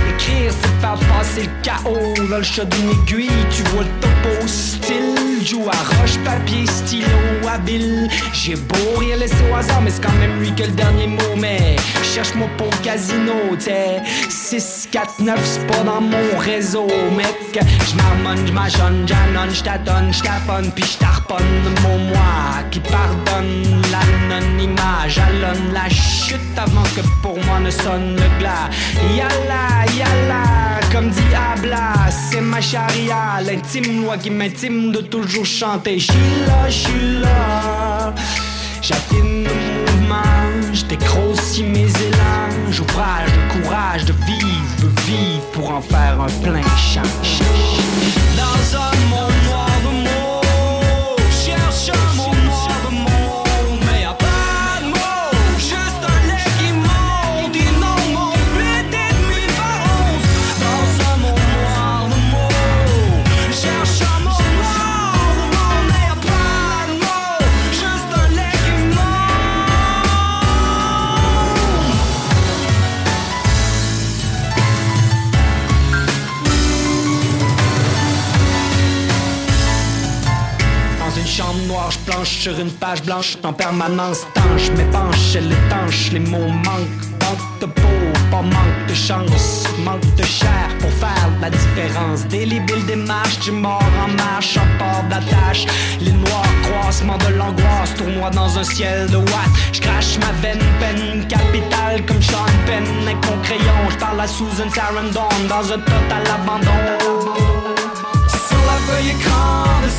[SPEAKER 15] Écrire, c'est faire passer le chaos dans le d'une aiguille. Tu vois le topo style. Joue à roche, papier, stylo, habile. J'ai beau rien laisser au hasard, mais c'est quand même lui que le dernier mot. Mais cherche-moi pour casino, t'sais. 6, 4, 9, c'est pas dans mon réseau, mec. J'marmonne, j'machonne, j'annonne, j'tâtonne, j'taponne, puis j'tarponne mon moi qui pardonne l'anonymat. Jalonne la chute avant que pour moi ne sonne le glas. Yalla, yalla, comme dit Abla, c'est ma charia. L'intime loi qui m'intime de toujours chanter. J'suis là, j'suis là. J'affine le mouvement, dégrossis mes élans. J'ouvrage de courage de vivre, vivre pour en faire un plein champ. Dans un monde sur une page blanche en permanence tanche, m'épanche, elle étanche, les mots manquent, manque de peau, pas manque de chance, manque de chair pour faire la différence. Délibile démarche, du mort en marche, en port d'attache, les noirs croissements de l'angoisse, tournoi dans un ciel de watt. Je crache ma veine, peine capitale comme Sean Penn, avec mon crayon, je parle à Susan Sarandon dans un total abandon.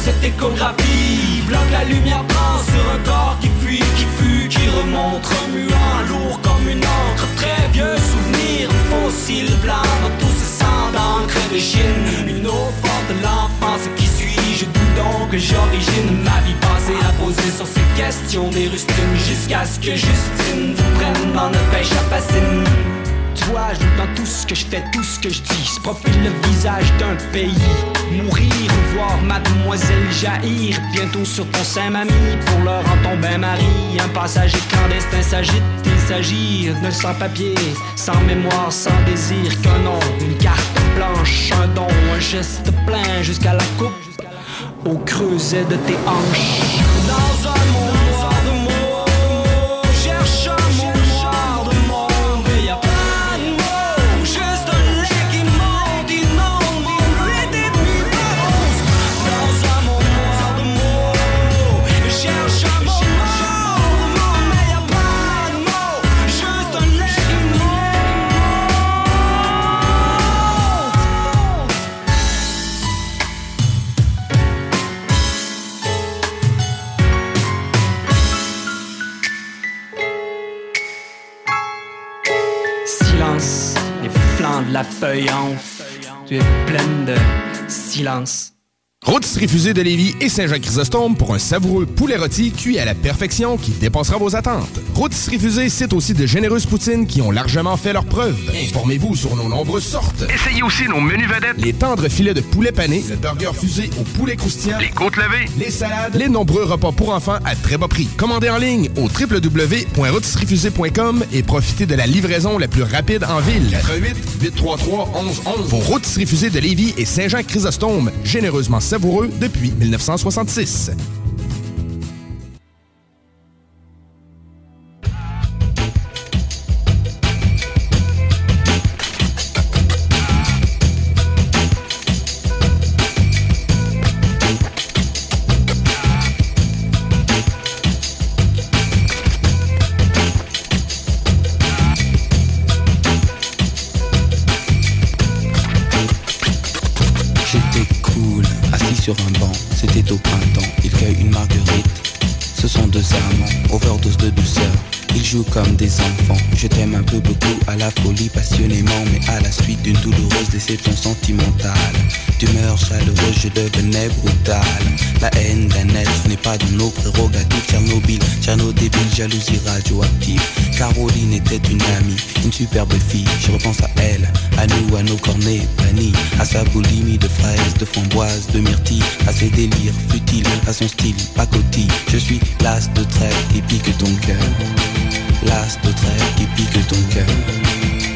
[SPEAKER 15] Cette échographie. Bloque la lumière prend sur un corps qui fuit, qui fut, qui remonte. Remuant, lourd comme une encre. Très vieux souvenir, fossile blanc tous ces sangs d'encre de chine Une eau forte de l'enfance qui suis Je doute donc j'origine? Ma vie passée À poser sur ces questions des rustines Jusqu'à ce que Justine vous prenne dans notre pêche à fascine tu vois, je dans tout ce que je fais, tout ce que je dis. Se profile le visage d'un pays. Mourir ou voir mademoiselle jaillir. Bientôt sur ton sein, mamie, pour l'heure en bain mari. Un passager clandestin s'agite, il s'agit d'un sans-papier, sans mémoire, sans désir qu'un nom. Une carte blanche, un don, un geste plein jusqu'à la coupe. Au creuset de tes hanches. La feuille. Tu es pleine de silence.
[SPEAKER 1] Rôtisserie Fusée de Lévis et Saint-Jean-Chrysostome pour un savoureux poulet rôti cuit à la perfection qui dépassera vos attentes. Rôtisserie Fusée cite aussi de généreuses poutines qui ont largement fait leurs preuves. Informez-vous sur nos nombreuses sortes.
[SPEAKER 5] Essayez aussi nos menus vedettes.
[SPEAKER 1] Les tendres filets de poulet pané, le burger fusé au poulet croustillant,
[SPEAKER 5] Les côtes levées.
[SPEAKER 1] les salades, les nombreux repas pour enfants à très bas prix. Commandez en ligne au www.rôtisseriefusée.com et profitez de la livraison la plus rapide en ville. 88 833 1111. Vos rôtisseries fusées de Lévis et Saint-Jean-Chrysostome, généreusement savoureux depuis 1966.
[SPEAKER 16] Douloureuse déception sentimentale. D'humeur chaleureuse, je devenais brutal. La haine d'un être n'est pas dans nos prérogatives. Tchernobyl, Tcherno débile, jalousie radioactive. Caroline était une amie, une superbe fille. Je repense à elle, à nous, à nos cornets vanille, à sa boulimie de fraises, de framboises, de myrtilles, à ses délires futiles, à son style pacotille. Je suis l'as de trêve qui pique ton cœur. L'as de trêve qui pique ton cœur.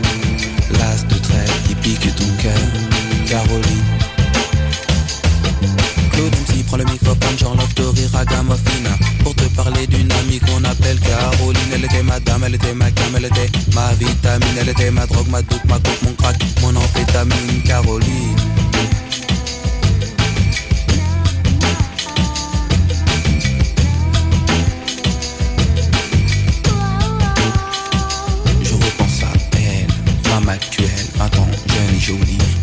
[SPEAKER 16] L'as de trêve qui pique ton cœur. Caroline. Claude MC prend le microphone, j'enlève de rire à Gamofina Pour te parler d'une amie qu'on appelle Caroline Elle était ma dame, elle était ma cam, elle était ma vitamine Elle était ma drogue, ma doute, ma coke, mon crack, mon amphétamine Caroline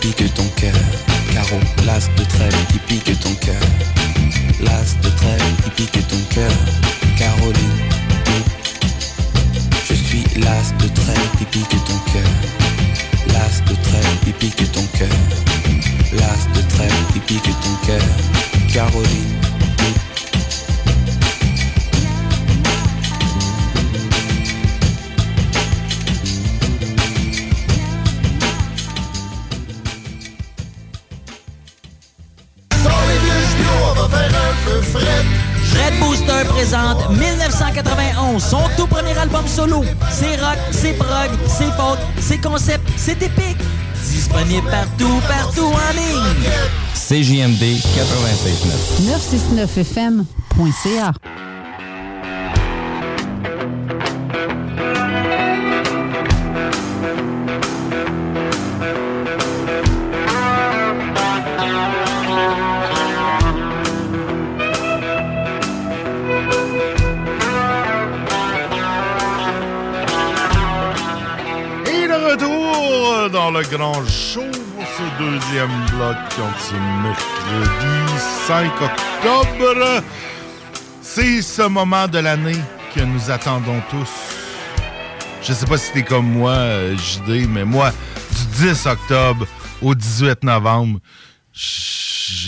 [SPEAKER 16] pique ton cœur. Carreau, l'as de trêve qui pique ton cœur. L'as de trêve qui pique ton cœur. Caroline. Je suis l'as de trêve qui pique ton cœur. L'as de trêve qui pique ton cœur. L'as de trêve qui pique ton cœur. Caroline.
[SPEAKER 17] Booster présente 1991, son tout premier album solo. C'est rock, c'est prog, c'est folk, c'est concept, c'est épique. Disponible partout, partout en ligne.
[SPEAKER 18] CJMD 96.9.
[SPEAKER 19] 969fm.ca.
[SPEAKER 11] grand show ce deuxième bloc de ce mercredi 5 octobre. C'est ce moment de l'année que nous attendons tous. Je sais pas si t'es comme moi, euh, JD, mais moi, du 10 octobre au 18 novembre, je-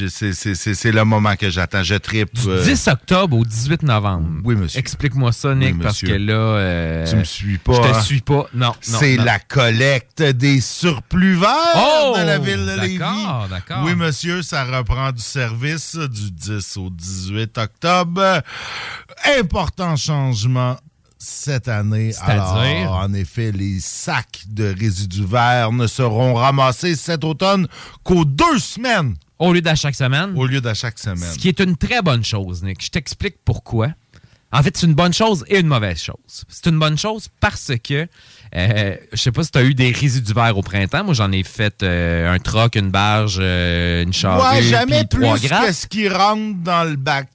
[SPEAKER 11] c'est- le moment que j'attends. Je tripe.
[SPEAKER 12] Du
[SPEAKER 11] euh,
[SPEAKER 12] 10 octobre au 18 novembre.
[SPEAKER 11] Oui, monsieur.
[SPEAKER 12] Explique-moi ça, Nick,
[SPEAKER 11] Oui,
[SPEAKER 12] parce que là. euh,
[SPEAKER 11] Tu me suis pas.
[SPEAKER 12] Je te
[SPEAKER 11] hein?
[SPEAKER 12] suis pas. Non. non,
[SPEAKER 11] C'est la collecte des surplus verts
[SPEAKER 12] Oh!
[SPEAKER 11] de la ville de Lévis.
[SPEAKER 12] D'accord, d'accord.
[SPEAKER 11] Oui, monsieur, ça reprend du service du 10 au 18 octobre. Important changement cette année. Alors, en effet, les sacs de résidus verts ne seront ramassés cet automne qu'aux deux semaines.
[SPEAKER 12] Au lieu d'à chaque semaine.
[SPEAKER 11] Au lieu d'à chaque semaine.
[SPEAKER 12] Ce qui est une très bonne chose, Nick. Je t'explique pourquoi. En fait, c'est une bonne chose et une mauvaise chose. C'est une bonne chose parce que, euh, je sais pas si tu as eu des résidus verts au printemps. Moi, j'en ai fait euh, un troc, une barge, euh, une charrue,
[SPEAKER 11] Ouais, jamais plus
[SPEAKER 12] trois
[SPEAKER 11] que ce qui rentre dans le bac.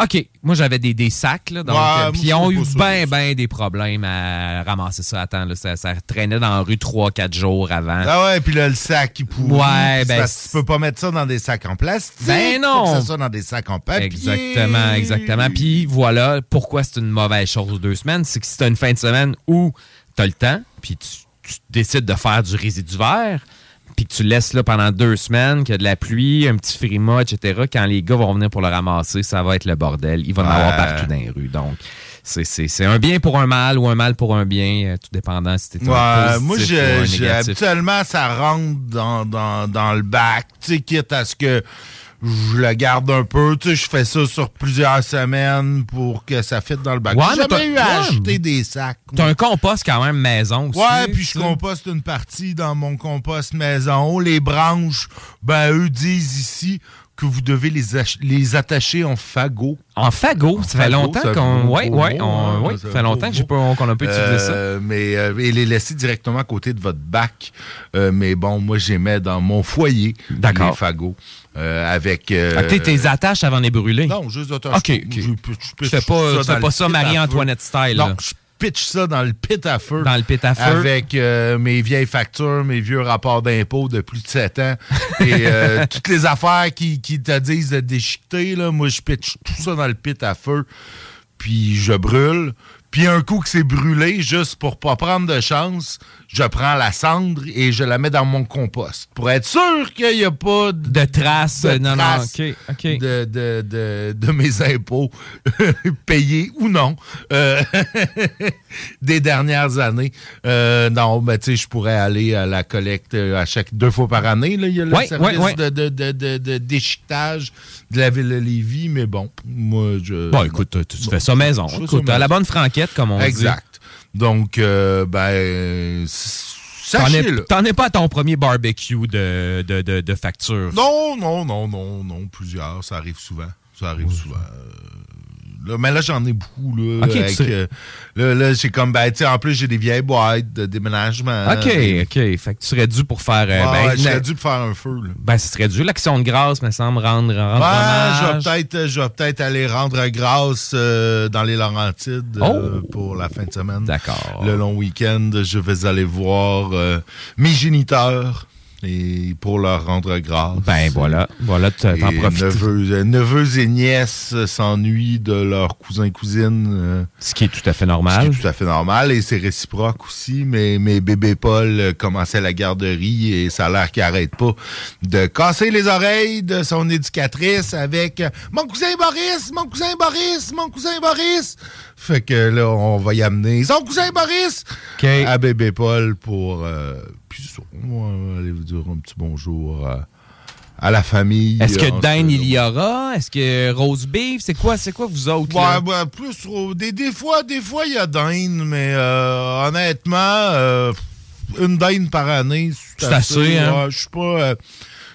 [SPEAKER 12] OK. Moi, j'avais des, des sacs, là. Donc,
[SPEAKER 11] Ouais,
[SPEAKER 12] euh, puis ils ont eu bien, bien des problèmes à ramasser ça à temps. là. Ça, ça traînait dans la rue 3-4 jours avant.
[SPEAKER 11] Ah ouais, puis là, le sac qui pourrit.
[SPEAKER 12] Ouais, ben,
[SPEAKER 11] parce que tu peux pas mettre ça dans des sacs en plastique.
[SPEAKER 12] Ben non.
[SPEAKER 11] Faut que ça soit dans des sacs en papier.
[SPEAKER 12] Exactement, exactement. Puis voilà pourquoi c'est une mauvaise chose deux semaines. C'est que si tu as une fin de semaine où tu as le temps, puis tu, tu décides de faire du résidu vert, puis que tu laisses là pendant deux semaines, qu'il y a de la pluie, un petit frima, etc., quand les gars vont venir pour le ramasser, ça va être le bordel. Il va en avoir partout dans les rues. Donc, c'est- c'est c'est un bien pour un mal ou un mal pour un bien, euh, tout dépendant si t'es un
[SPEAKER 11] Ouais,
[SPEAKER 12] positif
[SPEAKER 11] moi,
[SPEAKER 12] ou un
[SPEAKER 11] je- habituellement, ça rentre dans, dans, dans le bac, tu sais, quitte à ce que je le garde un peu. Tu sais, je fais ça sur plusieurs semaines pour que ça fitte dans le bac.
[SPEAKER 12] Ouais,
[SPEAKER 11] J'ai
[SPEAKER 12] mais
[SPEAKER 11] jamais eu à
[SPEAKER 12] ouais.
[SPEAKER 11] acheter des sacs.
[SPEAKER 12] T'as un compost quand même maison aussi.
[SPEAKER 11] Ouais, puis je composte une partie dans mon compost maison. Les branches, ben eux disent ici que vous devez les, les attacher en fagot.
[SPEAKER 12] En fagot, ça fait longtemps qu'on. Ouais, ouais, on-
[SPEAKER 11] hein,
[SPEAKER 12] ouais, ça fait longtemps qu'on a pas utilisé ça.
[SPEAKER 11] Euh, Mais euh, et les laisser directement à côté de votre bac. Euh, mais bon, moi, j'ai mets dans mon foyer les fagots euh, avec. euh,
[SPEAKER 12] Ah, t'es- attaches avant de les brûler?
[SPEAKER 11] Non, juste d'attache.
[SPEAKER 12] Ok.
[SPEAKER 11] Je, je
[SPEAKER 12] pas, ça Marie-Antoinette style.
[SPEAKER 11] Non,
[SPEAKER 12] là.
[SPEAKER 11] je pitch ça dans le pit à feu.
[SPEAKER 12] Dans le pit à feu.
[SPEAKER 11] Avec euh, mes vieilles factures, mes vieux rapports d'impôts de plus de 7 ans. et euh, toutes les affaires qui, qui te disent de déchiqueter, là, moi, je pitch tout ça dans le pit à feu. Puis je brûle. Puis un coup que c'est brûlé, juste pour pas prendre de chance, je prends la cendre et je la mets dans mon compost. Pour être sûr qu'il n'y a pas de,
[SPEAKER 12] De traces.
[SPEAKER 11] de
[SPEAKER 12] non, non,
[SPEAKER 11] traces
[SPEAKER 12] ok, ok.
[SPEAKER 11] de, de, de, de mes impôts payés ou non euh, des dernières années. Euh, non, mais tu sais, je pourrais aller à la collecte euh, à chaque deux fois par année. Il y a le
[SPEAKER 12] Ouais,
[SPEAKER 11] service
[SPEAKER 12] ouais, ouais.
[SPEAKER 11] De, déchiquetage de la ville de Lévis, mais bon, moi, je...
[SPEAKER 12] Bon, écoute, tu, tu
[SPEAKER 11] Bon,
[SPEAKER 12] fais ça maison.
[SPEAKER 11] ça
[SPEAKER 12] Écoute, à la bonne franquette, comme on dit.
[SPEAKER 11] Exact. Donc, euh, ben,
[SPEAKER 12] T'en es,
[SPEAKER 11] sachez-le.
[SPEAKER 12] t'en es pas à ton premier barbecue de, de, de, de facture.
[SPEAKER 11] Non, non, non, non, non, plusieurs. Ça arrive souvent. Ça arrive souvent. Euh, Là, mais là, j'en ai beaucoup. Là,
[SPEAKER 12] Ok, tu
[SPEAKER 11] avec,
[SPEAKER 12] sais.
[SPEAKER 11] euh, là, là, j'ai comme, ben, tu sais, en plus, j'ai des vieilles boîtes de déménagement.
[SPEAKER 12] OK, OK. Fait que tu serais dû pour faire. euh, ben,
[SPEAKER 11] je serais dû pour faire un feu. Là.
[SPEAKER 12] Ben, ce serait dû. L'action de grâce, me semble, rendre, rendre
[SPEAKER 11] Ouais, je vais peut-être, euh, je vais peut-être aller rendre grâce euh, dans les Laurentides euh, pour la fin de semaine.
[SPEAKER 12] Oh! D'accord.
[SPEAKER 11] Le long week-end, je vais aller voir mes géniteurs et pour leur rendre grâce.
[SPEAKER 12] Ben voilà, voilà, t'en profites.
[SPEAKER 11] Neveux, euh, neveux et nièces s'ennuient de leurs cousins et cousines. euh,
[SPEAKER 12] Ce qui est tout à fait normal.
[SPEAKER 11] Ce qui est tout à fait normal et c'est réciproque aussi. Mais, mais bébé Paul commençait la garderie et ça a l'air qu'il arrête pas de casser les oreilles de son éducatrice avec Mon cousin Boris, mon cousin Boris, mon cousin Boris. Fait que là, on va y amener son cousin Boris à bébé Paul pour. euh, puis ça, on va aller vous dire un petit bonjour à, à la famille.
[SPEAKER 12] Est-ce que dinde,
[SPEAKER 11] ce-
[SPEAKER 12] il y aura? Est-ce que rose beef? C'est quoi, c'est quoi vous autres? là?
[SPEAKER 11] Ouais, ouais, plus des, des fois, des fois il y a dinde, mais euh, honnêtement, euh, une dinde par année,
[SPEAKER 12] C'est assez, hein?
[SPEAKER 11] ouais, Je suis pas, euh,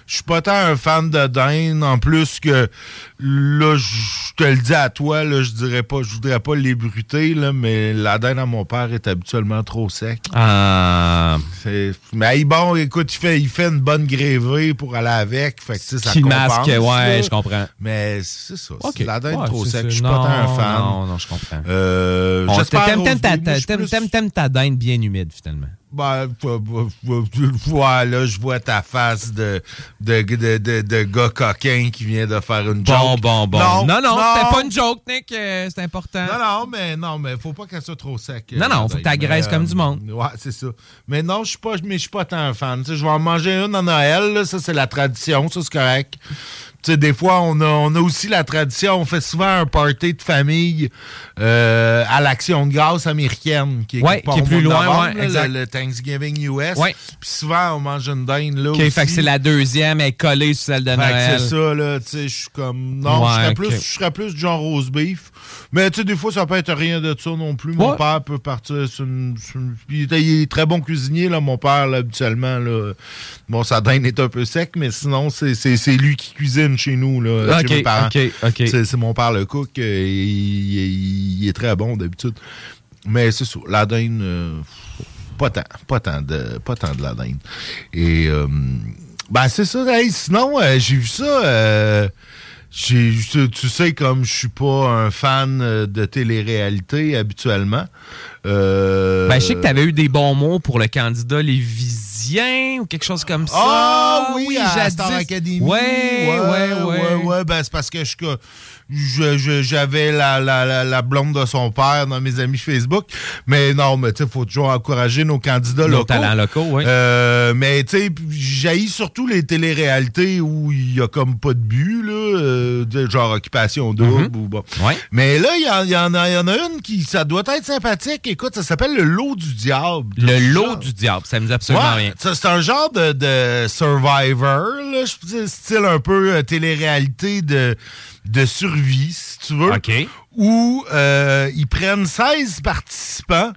[SPEAKER 11] je suis pas tant un fan de dinde. En plus que là, je te le dis à toi, là, je dirais pas, je voudrais pas l'ébruter, là, mais la dinde à mon père est habituellement trop sec.
[SPEAKER 12] Ah.
[SPEAKER 11] Mais bon, écoute, il fait, il fait une bonne grévée pour aller avec. Fait que, tu sais, ça
[SPEAKER 12] Qui masque, ouais,
[SPEAKER 11] là.
[SPEAKER 12] je comprends.
[SPEAKER 11] Mais c'est ça.
[SPEAKER 12] Ok.
[SPEAKER 11] c'est La dinde
[SPEAKER 12] Ouais,
[SPEAKER 11] trop sec. Je suis pas tant un fan.
[SPEAKER 12] non, non, je comprends.
[SPEAKER 11] Euh,
[SPEAKER 12] T'aimes ta, ta dinde bien humide, finalement.
[SPEAKER 11] Ben, euh, euh, euh, voilà, je vois ta face de, de, de, de, de gars coquin qui vient de faire une joke.
[SPEAKER 12] Bon, bon, bon.
[SPEAKER 11] Non,
[SPEAKER 12] non, non, c'était pas une joke, Nick. euh, c'est important.
[SPEAKER 11] Non, non, mais non, mais faut pas qu'elle soit trop sec.
[SPEAKER 12] Non, non,
[SPEAKER 11] euh,
[SPEAKER 12] faut que t'agraisses
[SPEAKER 11] mais,
[SPEAKER 12] comme du monde.
[SPEAKER 11] Ouais, c'est ça. Mais non, je suis pas, mais je suis pas tant un fan. Je vais en manger une en Noël, là, ça c'est la tradition, ça c'est correct. Tu sais, des fois, on a, on a aussi la tradition, on fait souvent un party de famille euh, à l'action de grâce américaine, qui est,
[SPEAKER 12] Ouais, qui plus loin,
[SPEAKER 11] novembre,
[SPEAKER 12] ouais,
[SPEAKER 11] là,
[SPEAKER 12] exact.
[SPEAKER 11] le, le Thanksgiving US.
[SPEAKER 12] Ouais.
[SPEAKER 11] Puis souvent, on mange une dinde là
[SPEAKER 12] OK,
[SPEAKER 11] aussi.
[SPEAKER 12] fait que c'est la deuxième, elle est collée sur celle de
[SPEAKER 11] Fait
[SPEAKER 12] Noël.
[SPEAKER 11] c'est ça, là, tu sais, je suis comme... Non, je serais plus, plus genre rose beef. Mais, tu sais, des fois, ça peut être rien de ça non plus. Mon
[SPEAKER 12] Ouais.
[SPEAKER 11] père peut partir sur une... sur une- Il, est, il est très bon cuisinier, là, mon père, là, habituellement, là. Bon, sa dinde est un peu sec, mais sinon, c'est c'est- c'est lui qui cuisine chez nous, là, chez mes parents. C'est c'est mon père, le cook. euh, il, il- il est très bon, d'habitude. Mais c'est ça, la dinde... euh, pas tant, pas tant de, pas tant de la dinde. Et euh, ben c'est ça. Hey, sinon, euh, j'ai vu ça. euh, tu, tu sais, comme je suis pas un fan euh, de télé-réalité habituellement. euh,
[SPEAKER 12] Ben, je sais que tu avais eu des bons mots pour le candidat lévisien ou quelque chose comme ça.
[SPEAKER 11] Ah oui, à
[SPEAKER 12] jadis.
[SPEAKER 11] Star Academy.
[SPEAKER 12] Ouais, ouais, ouais.
[SPEAKER 11] ouais, ben, c'est parce que je- j'avais la, la, la, la blonde de son père dans mes amis Facebook. Mais non, mais tu sais, faut toujours encourager nos candidats
[SPEAKER 12] Nos
[SPEAKER 11] locaux.
[SPEAKER 12] talents locaux, oui.
[SPEAKER 11] Euh, mais tu sais, j'haïs surtout les téléréalités où il y a comme pas de but, là, euh, genre occupation double
[SPEAKER 12] Mhm.
[SPEAKER 11] ou bon. Mais là, il y, y en a- y en a une qui, ça doit être sympathique. Écoute, ça s'appelle le lot du diable.
[SPEAKER 12] Le lot du diable, ça me dit absolument
[SPEAKER 11] Ouais,
[SPEAKER 12] rien.
[SPEAKER 11] C'est un genre de, de Survivor, là, style un peu euh, télé-réalité de, de survie, si tu veux. Où euh, ils prennent 16 participants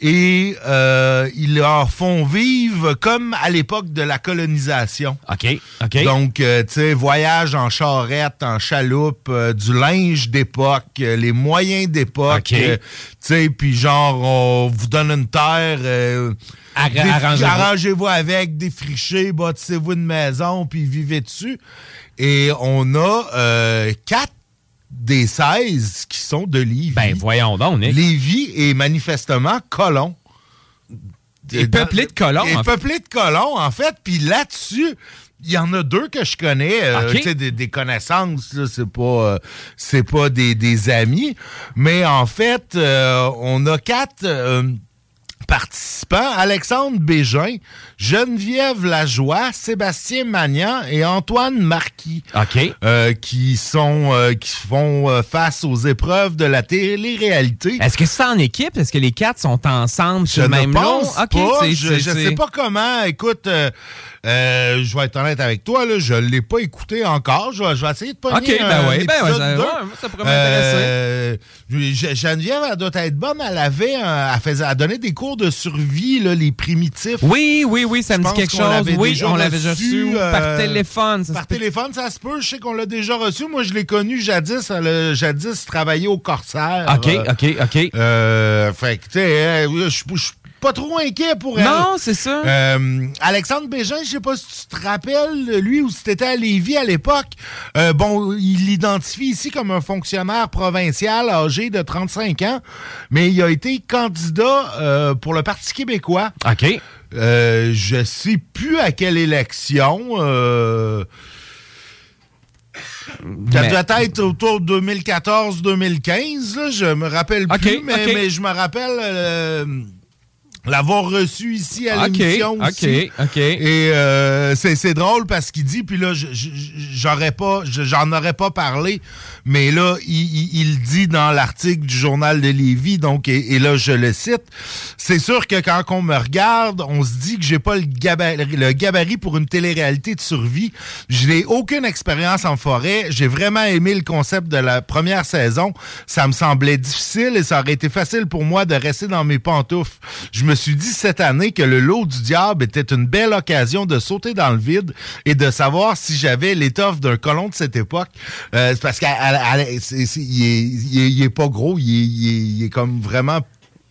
[SPEAKER 11] et euh, ils leur font vivre comme à l'époque de la colonisation.
[SPEAKER 12] OK, OK.
[SPEAKER 11] Donc, euh, tu sais, voyage en charrette, en chaloupe, euh, du linge d'époque, les moyens d'époque. Tu sais, puis genre, on vous donne une terre.
[SPEAKER 12] arrangez-vous
[SPEAKER 11] avec, défrichez, bâtissez-vous une maison, puis vivez dessus. Et on a euh, quatre des 16 qui sont de Lévis.
[SPEAKER 12] Ben, voyons donc, Nick.
[SPEAKER 11] Lévis est manifestement colon.
[SPEAKER 12] Et peuplé de colons, fait.
[SPEAKER 11] peuplé de colons, en fait. Puis là-dessus, il y en a deux que je connais, euh,
[SPEAKER 12] OK.
[SPEAKER 11] tu sais, des, des connaissances, c'est pas, euh, c'est pas des, des amis. Mais en fait, euh, on a quatre participants. Alexandre Bégin, Geneviève Lajoie, Sébastien Magnan et Antoine Marquis.
[SPEAKER 12] OK.
[SPEAKER 11] euh, qui sont euh, qui font euh, face aux épreuves de la télé-réalité.
[SPEAKER 12] Est-ce que c'est en équipe? Est-ce que les quatre sont ensemble sur le même
[SPEAKER 11] ne pense pas. Je,
[SPEAKER 12] c'est-
[SPEAKER 11] sais pas comment. Écoute, euh, je vais être honnête avec toi, là, je l'ai pas écouté encore. Je vais, je vais essayer de pogner
[SPEAKER 12] OK, ben
[SPEAKER 11] un
[SPEAKER 12] oui, ben ouais,
[SPEAKER 11] deux.
[SPEAKER 12] ouais, ça pourrait m'intéresser.
[SPEAKER 11] Euh, Geneviève, elle doit être bonne. Elle avait, un- elle faisait, elle donnait des cours de survie, là, les primitifs.
[SPEAKER 12] Oui, oui, oui, ça me dit quelque chose. Oui, on l'avait déjà reçu par
[SPEAKER 11] euh,
[SPEAKER 12] téléphone. ça
[SPEAKER 11] par téléphone, ça se peut. Je sais qu'on l'a déjà reçu. Moi, je l'ai connu jadis. Elle a jadis travaillé au Corsaire.
[SPEAKER 12] OK, OK, OK.
[SPEAKER 11] Euh, fait que, tu sais, je je- je suis pas trop inquiet pour elle.
[SPEAKER 12] Non, c'est ça.
[SPEAKER 11] Euh, Alexandre Bégin, je sais pas si tu te rappelles, lui, ou si t'étais à Lévis à l'époque. Euh, bon, il l'identifie ici comme un fonctionnaire provincial âgé de 35 ans, mais il a été candidat euh, pour le Parti québécois.
[SPEAKER 12] OK.
[SPEAKER 11] Je sais plus à quelle élection. Ça
[SPEAKER 12] Mais-
[SPEAKER 11] doit être autour de 2014-2015, là, je me rappelle plus, mais, je me rappelle l'avoir reçu ici à
[SPEAKER 12] OK,
[SPEAKER 11] l'émission aussi.
[SPEAKER 12] OK.
[SPEAKER 11] Et euh, c'est c'est drôle parce qu'il dit, puis là, j'aurais pas, je- j'en aurais pas parlé, mais là, il, il- il dit dans l'article du journal de Lévis, donc, et, et là, je le cite, c'est sûr que quand on me regarde, on se dit que j'ai pas le gabarit, le gabarit pour une télé-réalité de survie. Je n'ai aucune expérience en forêt. J'ai vraiment aimé le concept de la première saison. Ça me semblait difficile et ça aurait été facile pour moi de rester dans mes pantoufles. Je me suis dit cette année que le lot du diable était une belle occasion de sauter dans le vide et de savoir si j'avais l'étoffe d'un colon de cette époque. Euh, c'est parce qu'il est, pas gros, il est, il comme vraiment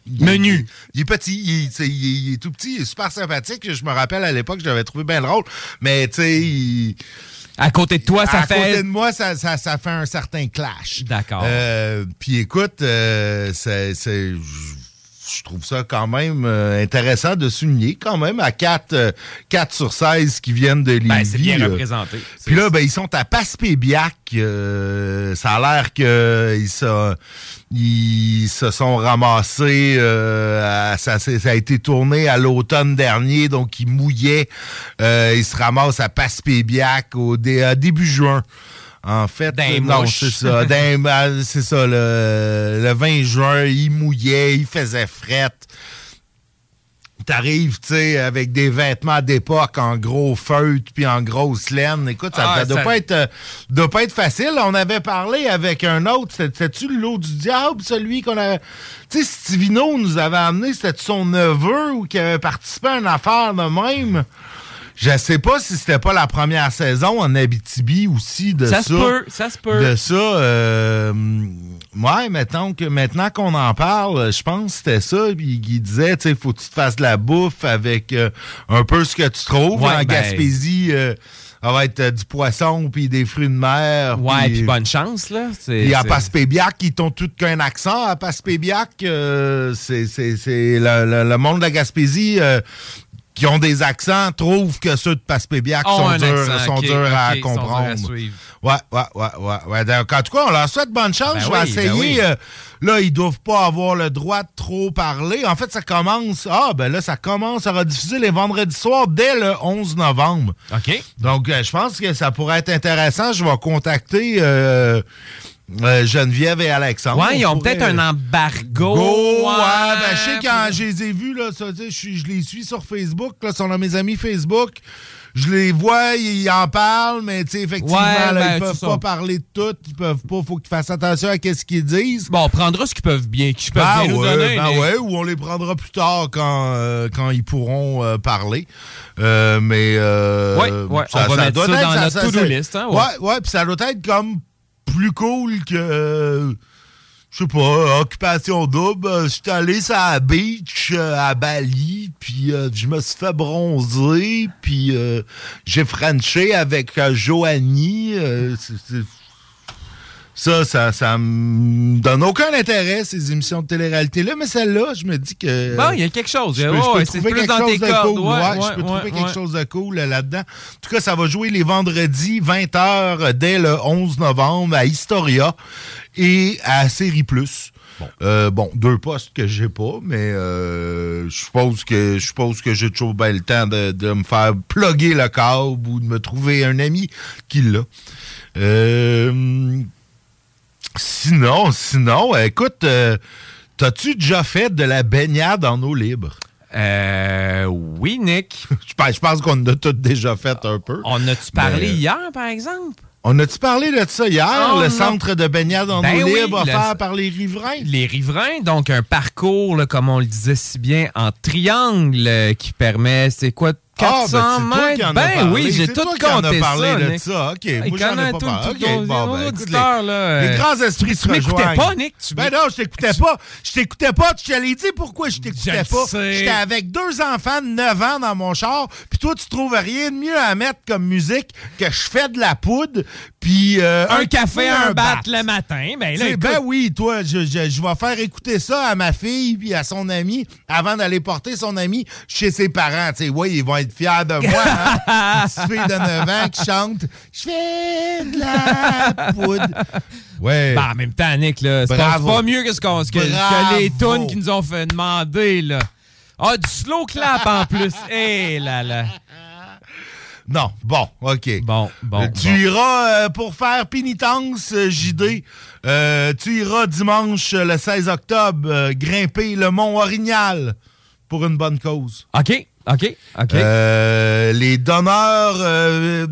[SPEAKER 11] il est-
[SPEAKER 12] Menu.
[SPEAKER 11] Il est petit, il est, tu sais, il est- il est tout petit, il est super sympathique. Je me rappelle à l'époque, je l'avais trouvé bien drôle. Mais tu sais,
[SPEAKER 12] À côté de toi, ça
[SPEAKER 11] à
[SPEAKER 12] fait.
[SPEAKER 11] côté de moi, ça, ça, ça fait un certain clash.
[SPEAKER 12] D'accord.
[SPEAKER 11] Euh, Puis écoute, euh, c'est- je trouve ça quand même euh, intéressant de souligner, quand même, à 4, euh, 4 sur 16 qui viennent de Lévis.
[SPEAKER 12] Ben, c'est bien
[SPEAKER 11] euh,
[SPEAKER 12] représenté.
[SPEAKER 11] Puis là, ben, ils sont à Passepébiac. euh, ça a l'air qu'ils se, ils se sont ramassés. euh, à- ça, ça a été tourné à l'automne dernier, donc ils mouillaient. Euh, ils se ramassent à Passepébiac au dé- à début juin. En fait, euh, non, c'est ça. Ben, c'est ça, le, le 20 juin, il mouillait, il faisait frette. T'arrives, tu sais, avec des vêtements d'époque en gros feutre puis en grosse laine. Écoute, ça,
[SPEAKER 12] Ah,
[SPEAKER 11] ça doit,
[SPEAKER 12] ça-
[SPEAKER 11] Pas être, euh, doit pas être facile. On avait parlé avec un autre. C'était- C'était-tu le lot du diable, celui qu'on a... Tu sais, Stivino nous avait amené. C'était son neveu ou qui avait participé à une affaire de même? Je sais pas si c'était pas la première saison en Abitibi aussi de ça.
[SPEAKER 12] Ça se peut, ça se peut.
[SPEAKER 11] De ça, euh, ouais, mettons que maintenant qu'on en parle, je pense que c'était ça. Puis il disait, tu sais, faut que tu te fasses de la bouffe avec euh, un peu ce que tu trouves.
[SPEAKER 12] Ouais,
[SPEAKER 11] en
[SPEAKER 12] ben-
[SPEAKER 11] Gaspésie, euh, ça va être euh, du poisson puis des fruits de mer.
[SPEAKER 12] Ouais, puis bonne chance, là.
[SPEAKER 11] Puis à Passepébiac, ils t'ont tout qu'un accent. À Passepébiac, euh, c'est c'est- c'est le, le- le monde de la Gaspésie euh, qui ont des accents trouvent que ceux de Passepébiac
[SPEAKER 12] Ont
[SPEAKER 11] sont, durs, sont durs à
[SPEAKER 12] ok, sont durs à
[SPEAKER 11] comprendre. ouais, ouais, ouais, ouais, ouais. Donc, en tout cas, on leur souhaite bonne chance.
[SPEAKER 12] Ben
[SPEAKER 11] Je vais
[SPEAKER 12] oui,
[SPEAKER 11] essayer.
[SPEAKER 12] ben oui.
[SPEAKER 11] euh, là, ils doivent pas avoir le droit de trop parler. En fait, ça commence. Ah, ben là, ça commence à rediffuser les vendredis soirs dès le 11 novembre.
[SPEAKER 12] OK.
[SPEAKER 11] Donc, euh, je pense que ça pourrait être intéressant. Je vais contacter euh, euh, Geneviève et Alexandre.
[SPEAKER 12] Ouais, ils
[SPEAKER 11] On
[SPEAKER 12] ont
[SPEAKER 11] pourrait-
[SPEAKER 12] peut-être un embargo.
[SPEAKER 11] Go, ouais,
[SPEAKER 12] ouais,
[SPEAKER 11] ben, je sais quand je les ai vus, là, ça, je, je les suis sur Facebook, là, sont dans mes amis Facebook. Je les vois, ils en parlent, mais tu sais, effectivement,
[SPEAKER 12] Ouais,
[SPEAKER 11] là,
[SPEAKER 12] ben,
[SPEAKER 11] ils peuvent pas
[SPEAKER 12] ça.
[SPEAKER 11] parler de tout, ils peuvent pas, faut qu'ils fassent attention à ce qu'ils disent.
[SPEAKER 12] Bon, on prendra ce qu'ils peuvent bien, qu'ils peuvent
[SPEAKER 11] Ben
[SPEAKER 12] bien nous
[SPEAKER 11] ouais,
[SPEAKER 12] donner.
[SPEAKER 11] ben
[SPEAKER 12] mais-
[SPEAKER 11] ouais, ou on les prendra plus tard quand, euh, quand ils pourront euh, parler. Euh, mais euh,
[SPEAKER 12] Ouais, ouais, on va mettre
[SPEAKER 11] doit
[SPEAKER 12] ça
[SPEAKER 11] être-
[SPEAKER 12] dans notre to-do list, hein, ouais.
[SPEAKER 11] ouais, ouais, puis ça doit être comme plus cool que euh, je sais pas, occupation double. J'étais allé sur la beach euh, à Bali, puis euh, je me suis fait bronzer, puis j'ai frenché avec Joanie. Ça, ça, ça me donne aucun intérêt, ces émissions de télé-réalité-là, mais celle-là, je me dis que.
[SPEAKER 12] Bon, il y a quelque chose.
[SPEAKER 11] Je peux,
[SPEAKER 12] Ouais,
[SPEAKER 11] je peux
[SPEAKER 12] ouais, c'est
[SPEAKER 11] trouver quelque chose de
[SPEAKER 12] cordes.
[SPEAKER 11] cool.
[SPEAKER 12] Ouais,
[SPEAKER 11] Ouais,
[SPEAKER 12] ouais,
[SPEAKER 11] je peux trouver
[SPEAKER 12] ouais,
[SPEAKER 11] quelque
[SPEAKER 12] ouais.
[SPEAKER 11] chose de cool euh, là-dedans. En tout cas, ça va jouer les vendredis 20h dès le 11 novembre à Historia et à Série Plus. Bon. bon, deux postes que j'ai pas, mais euh, je suppose que je suppose que j'ai toujours bien le temps de, de me faire plugger le câble ou de me trouver un ami qui l'a. Euh, sinon, sinon, écoute, euh, t'as-tu déjà fait de la baignade en eau libre?
[SPEAKER 12] Euh, oui, Nick.
[SPEAKER 11] je pense, qu'on en a tous déjà fait un peu.
[SPEAKER 12] On a-tu parlé
[SPEAKER 11] Mais-
[SPEAKER 12] hier, par exemple?
[SPEAKER 11] On a-tu parlé de ça hier,
[SPEAKER 12] Oh,
[SPEAKER 11] le
[SPEAKER 12] non.
[SPEAKER 11] centre de baignade en
[SPEAKER 12] Ben
[SPEAKER 11] eau
[SPEAKER 12] oui,
[SPEAKER 11] libre
[SPEAKER 12] le-
[SPEAKER 11] offert par les riverains?
[SPEAKER 12] Les riverains, donc un parcours, là, comme on le disait si bien, en triangle euh, qui permet, c'est quoi, 400
[SPEAKER 11] Ah, ben,
[SPEAKER 12] mètres?
[SPEAKER 11] en
[SPEAKER 12] ben
[SPEAKER 11] parlé.
[SPEAKER 12] oui, j'ai tout
[SPEAKER 11] toi en
[SPEAKER 12] compté
[SPEAKER 11] parlé
[SPEAKER 12] ça,
[SPEAKER 11] de
[SPEAKER 12] Nick.
[SPEAKER 11] ça. OK,
[SPEAKER 12] Il
[SPEAKER 11] moi, j'en ai pas parlé. OK, bon, ben, écoute, les-
[SPEAKER 12] là, euh,
[SPEAKER 11] Les grands esprits
[SPEAKER 12] tu
[SPEAKER 11] se
[SPEAKER 12] m'écoutais
[SPEAKER 11] rejoignent.
[SPEAKER 12] pas, Nick? Tu
[SPEAKER 11] Ben non, je t'écoutais pas. Je t'écoutais pas. Je te l'ai dit pourquoi je t'écoutais pas. J'étais avec deux enfants de 9 ans dans mon char, puis toi, tu trouves rien de mieux à mettre comme musique que je fais de la poudre, puis... euh,
[SPEAKER 12] Un café, un bat
[SPEAKER 11] bat.
[SPEAKER 12] le matin. Ben là,
[SPEAKER 11] Tu ben oui, toi, je, je- je vais faire écouter ça à ma fille puis à son ami avant d'aller porter son ami chez ses parents. Tu sais, ouais, ils vont être fiers de moi. Hein? Une fille de 9 ans qui chante « Je fais de la poudre ». Ouais.
[SPEAKER 12] Ben, en même temps, Nick, là, c'est pas, mieux que, ce qu'on- que, que les tunes qui nous ont fait demander, là. Ah, du slow clap en plus. Hé là là.
[SPEAKER 11] Non, bon, OK.
[SPEAKER 12] Bon, bon.
[SPEAKER 11] Euh, tu
[SPEAKER 12] bon.
[SPEAKER 11] iras euh, pour faire pénitence, euh, JD. Euh, tu iras dimanche, le 16 octobre, euh, grimper le mont Orignal pour une bonne cause.
[SPEAKER 12] OK, OK, OK.
[SPEAKER 11] Euh, les donneurs... euh,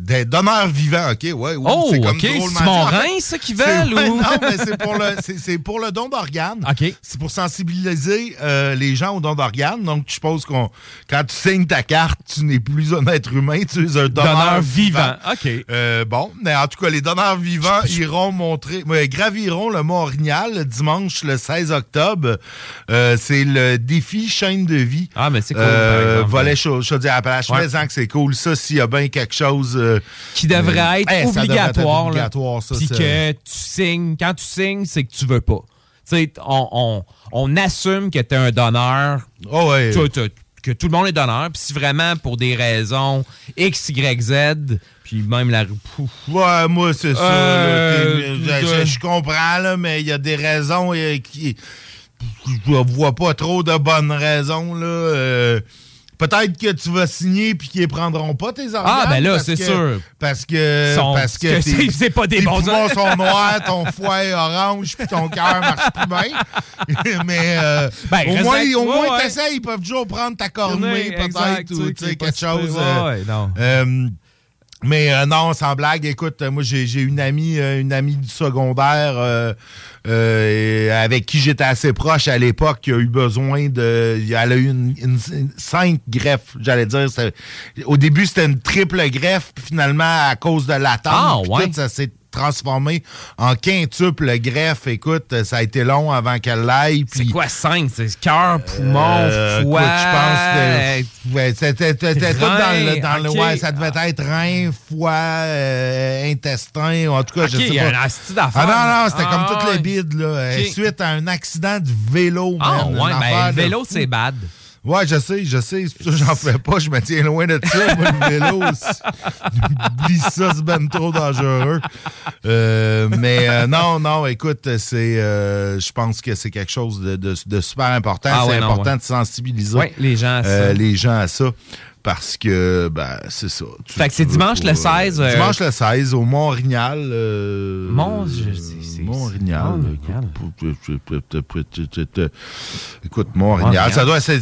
[SPEAKER 11] des- donneurs vivants, OK, ouais. oui,
[SPEAKER 12] Oh,
[SPEAKER 11] c'est comme
[SPEAKER 12] c'est mon rein, ça, qui
[SPEAKER 11] c'est-
[SPEAKER 12] veulent,
[SPEAKER 11] ouais,
[SPEAKER 12] ou-
[SPEAKER 11] Non, mais c'est pour, le, c'est, c'est pour le don d'organes.
[SPEAKER 12] OK.
[SPEAKER 11] C'est pour sensibiliser euh, les gens au don d'organes. Donc, je suppose qu'on quand tu signes ta carte, tu n'es plus un être humain, tu es un donneur,
[SPEAKER 12] Donneur
[SPEAKER 11] vivant.
[SPEAKER 12] vivant. OK.
[SPEAKER 11] Euh, bon, mais en tout cas, les donneurs vivants iront montrer, ouais, graviront le Mont Orignal le dimanche le 16 octobre. Euh, c'est le défi chaîne de vie.
[SPEAKER 12] Ah, mais c'est cool, par exemple.
[SPEAKER 11] volet chaud, chaudière Appalaches.
[SPEAKER 12] Ouais.
[SPEAKER 11] Que c'est cool. Ça, s'il y a bien quelque chose. Euh,
[SPEAKER 12] qui devrait
[SPEAKER 11] euh,
[SPEAKER 12] être
[SPEAKER 11] hey, ça devrait être
[SPEAKER 12] obligatoire.
[SPEAKER 11] ça.
[SPEAKER 12] Puis que tu signes. Quand tu signes, c'est que tu veux pas. Tu sais, on, on, on assume que tu es un donneur.
[SPEAKER 11] Oh ouais.
[SPEAKER 12] Que tout le monde est donneur. Puis si vraiment pour des raisons X, Y, Z, puis même la. pouf,
[SPEAKER 11] Ouais, moi, c'est ça.
[SPEAKER 12] Euh,
[SPEAKER 11] je, comprends, là, mais il y a des raisons euh, qui. Je vois pas trop de bonnes raisons, là. euh, peut-être que tu vas signer puis qu'ils ne prendront pas tes organes.
[SPEAKER 12] Ah, ben là, c'est sûr.
[SPEAKER 11] Parce que. Parce que,
[SPEAKER 12] que
[SPEAKER 11] tes-
[SPEAKER 12] c'est- pas des
[SPEAKER 11] tes
[SPEAKER 12] bons
[SPEAKER 11] poumons
[SPEAKER 12] os.
[SPEAKER 11] sont noirs, ton foie est orange puis ton cœur marche plus bien. Mais euh,
[SPEAKER 12] Ben,
[SPEAKER 11] au moins, au moins
[SPEAKER 12] ouais.
[SPEAKER 11] ils peuvent toujours prendre ta cornée, peut-être, ou quelque chose.
[SPEAKER 12] ouais, non.
[SPEAKER 11] euh, mais euh, non, sans blague, écoute, moi j'ai j'ai une amie, euh, une amie du secondaire euh, euh, avec qui j'étais assez proche à l'époque qui a eu besoin de. Elle a eu une, une- une- cinq greffes, j'allais dire. Au début, c'était une triple greffe, puis finalement, à cause de l'attente,
[SPEAKER 12] Ah, ouais.
[SPEAKER 11] tout, ça s'est transformé en quintuple greffe. Écoute, ça a été long avant qu'elle l'aille.
[SPEAKER 12] C'est quoi, 5? C'est cœur, poumon,
[SPEAKER 11] euh,
[SPEAKER 12] foie.
[SPEAKER 11] je pense que ouais, c'était tout dans le, dans le-
[SPEAKER 12] Rein,
[SPEAKER 11] ouais, ça devait être rein, foie, euh, intestin, en tout cas, je sais pas. Ah non, non, c'était
[SPEAKER 12] Ah,
[SPEAKER 11] comme toutes
[SPEAKER 12] ouais.
[SPEAKER 11] les bides, là. Suite à un accident de vélo,
[SPEAKER 12] Ah, ouais, ben, le vélo, c'est bad.
[SPEAKER 11] Ouais, je sais, je sais. C'est pour ça que j'en fais pas. Je me tiens loin de ça. Moi, le vélo, oublie ça, c'est ben trop dangereux. Euh, mais euh, non, non, écoute, c'est, euh, je pense que c'est quelque chose de, de- de super important.
[SPEAKER 12] Ah
[SPEAKER 11] c'est
[SPEAKER 12] ouais,
[SPEAKER 11] important
[SPEAKER 12] ouais.
[SPEAKER 11] de sensibiliser
[SPEAKER 12] Ouais, les gens à ça.
[SPEAKER 11] les gens à ça. Parce que, ben, c'est ça. Tu-
[SPEAKER 12] Fait que c'est dimanche le 16, euh,
[SPEAKER 11] dimanche le 16, au Mont-Rignal. euh,
[SPEAKER 12] Mont-
[SPEAKER 11] Mont-Rignal. Écoute, Mont-Rignal. Ça doit c'est,